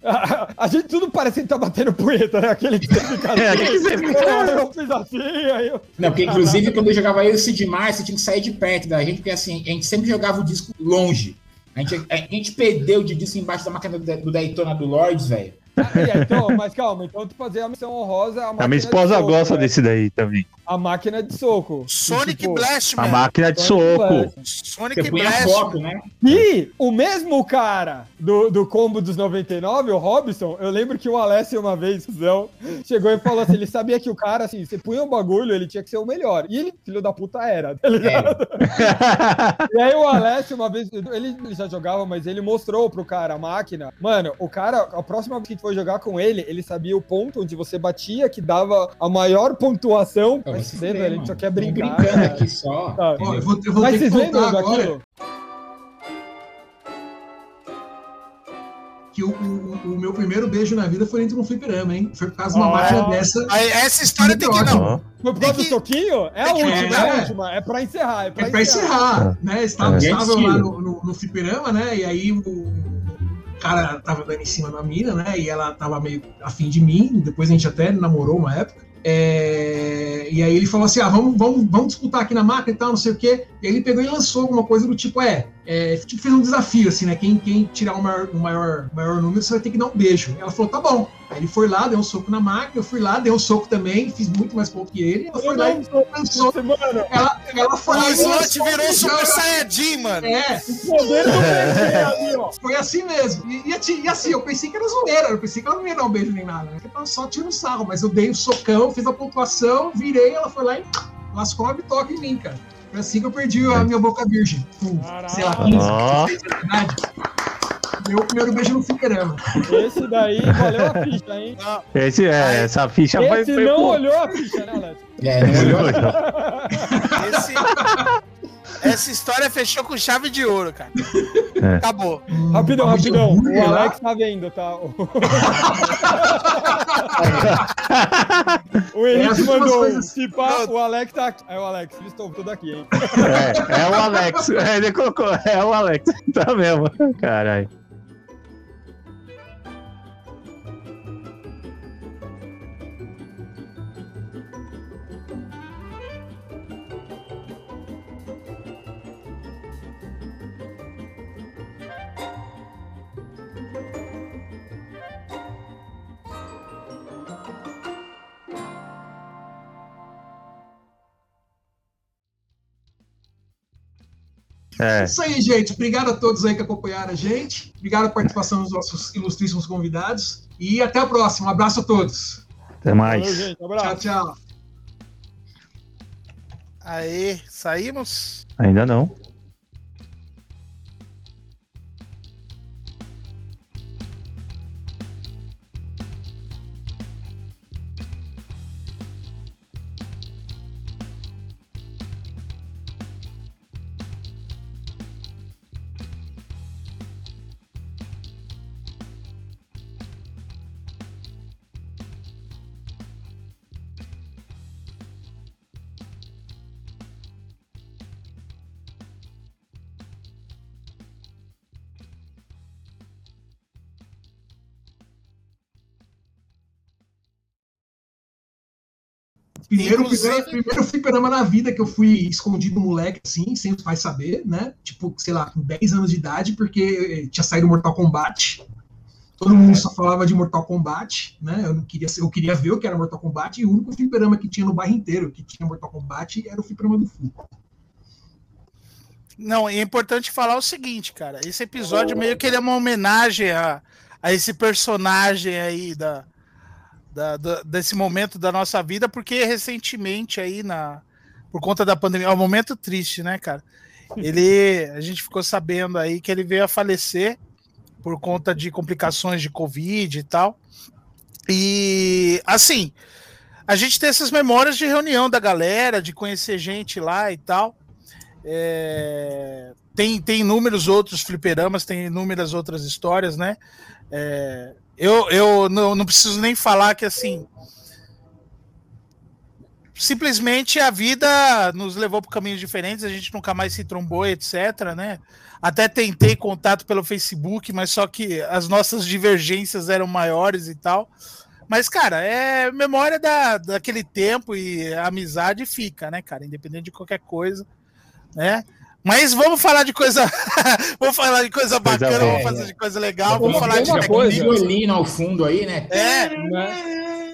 A, *laughs* a, gente tudo parece que tá batendo punheta, né? Aquele que fica é, *laughs* assim. É, eu fiz assim, aí eu... Não, porque inclusive quando eu jogava eu e o Sid Mar, você tinha que sair de perto da gente, porque assim, a gente sempre jogava o disco longe. A gente, a gente perdeu de disco embaixo da máquina do Daytona do Lords, velho. Ah, então, mas calma, então tu fazer a missão honrosa. A, a minha esposa de soco, gosta né? desse daí também. A máquina de soco. Sonic tipo, Blast, A máquina de Sonic soco. Blast. Sonic Você Blast. Foto, né? E o mesmo cara do, do combo dos 99, o Robson, eu lembro que o Alessio uma vez, não, chegou e falou assim: ele sabia que o cara, assim, você punha um bagulho, ele tinha que ser o melhor. E ele, filho da puta, era, tá ligado? É. *laughs* e aí o Alessio, uma vez, ele, ele já jogava, mas ele mostrou pro cara a máquina. Mano, o cara, a próxima vez que a gente foi jogar com ele, ele sabia o ponto onde você batia, que dava a maior pontuação. Mas velho, a gente só quer brincar. brincando aqui só. Tá. Ó, eu vou, eu vou Mas ter que contar agora. Daquilo? que o, o, o, meu primeiro beijo na vida foi dentro de um fliperama, hein? Foi por causa de uma máquina dessa. essa história tem que não. Foi por causa do toquinho? É a última, é, é a última. É pra encerrar. É pra, é pra encerrar. encerrar né? Estava, é. estava lá no, no, no fliperama, né? E aí o cara tava dando em cima da mina, né? E ela tava meio afim de mim. Depois a gente até namorou uma época. É, e aí ele falou assim: ah, vamos, vamos, vamos disputar aqui na máquina e tal, não sei o quê. E ele pegou e lançou alguma coisa do tipo: é, é tipo, fez um desafio, assim, né? Quem, quem tirar o maior, o maior, maior número, você vai ter que dar um beijo. Ela falou: tá bom. Aí ele foi lá, deu um soco na máquina, eu fui lá, dei um soco também, fiz muito mais ponto que ele. Ela foi lá e lançou. Ela, ela foi lá e lançou. virou Super Saiyajin, mano. É. O poder do ali, ó. Foi assim mesmo. E, e, e, assim, eu pensei que era zoeira, eu pensei que ela não ia dar um beijo nem nada, né? Porque tava só tirando sarro, mas eu dei o um socão, fiz a pontuação, virei, ela foi lá e lascou uma bitoca em mim, cara. Foi assim que eu perdi a minha boca virgem. Com, sei lá, 15, 16 anos de idade. Meu primeiro beijo no fliperama. Esse daí valeu a ficha, hein? Esse, é, essa ficha Esse foi... Esse não olhou a ficha, né, Alex? É, não olhou. *laughs* Esse... Essa história fechou com chave de ouro, cara. É. Acabou. Hum, rapidão, rapidão. O Alex tá vendo, tá? *laughs* *laughs* o Henrique é, mandou assim. o Alex tá aqui. É o Alex, eles estão tudo aqui, hein? É, é o Alex. *laughs* Ele colocou, é o Alex. Tá mesmo. Caralho. É. Isso aí, gente. Obrigado a todos aí que acompanharam a gente. Obrigado a participação dos nossos ilustríssimos convidados. E até a próxima. Um abraço a todos. Até mais. Valeu, gente. Um tchau, tchau. Aí, saímos? Ainda não. Primeiro, primeiro, primeiro fliperama na vida que eu fui escondido moleque, assim, sem os pais saber, né? Tipo, sei lá, com 10 anos de idade, porque tinha saído Mortal Kombat. Todo mundo só falava de Mortal Kombat, né? Eu não queria, eu queria ver o que era Mortal Kombat, e o único fliperama que tinha no bairro inteiro que tinha Mortal Kombat era o fliperama do Fu. Não, é importante falar o seguinte, cara. Esse episódio oh. meio que ele é uma homenagem a, a esse personagem aí da, da, da, desse momento da nossa vida, porque recentemente aí, na, por conta da pandemia, é um momento triste, né, cara? Ele, a gente ficou sabendo aí que ele veio a falecer por conta de complicações de Covid e tal. E assim, a gente tem essas memórias de reunião da galera, de conhecer gente lá e tal. É, tem, tem inúmeros outros fliperamas, tem inúmeras outras histórias, né? É, eu eu não, não preciso nem falar que assim. Simplesmente a vida nos levou por caminhos diferentes, a gente nunca mais se trombou, etc. Né? Até tentei contato pelo Facebook, mas só que as nossas divergências eram maiores e tal. Mas, cara, é memória da, daquele tempo e a amizade fica, né, cara? Independente de qualquer coisa, né? Mas vamos falar de coisa. *laughs* vamos falar de coisa bacana, vamos fazer de coisa legal, vamos falar de coisa. violino ao fundo aí, né? É. Né?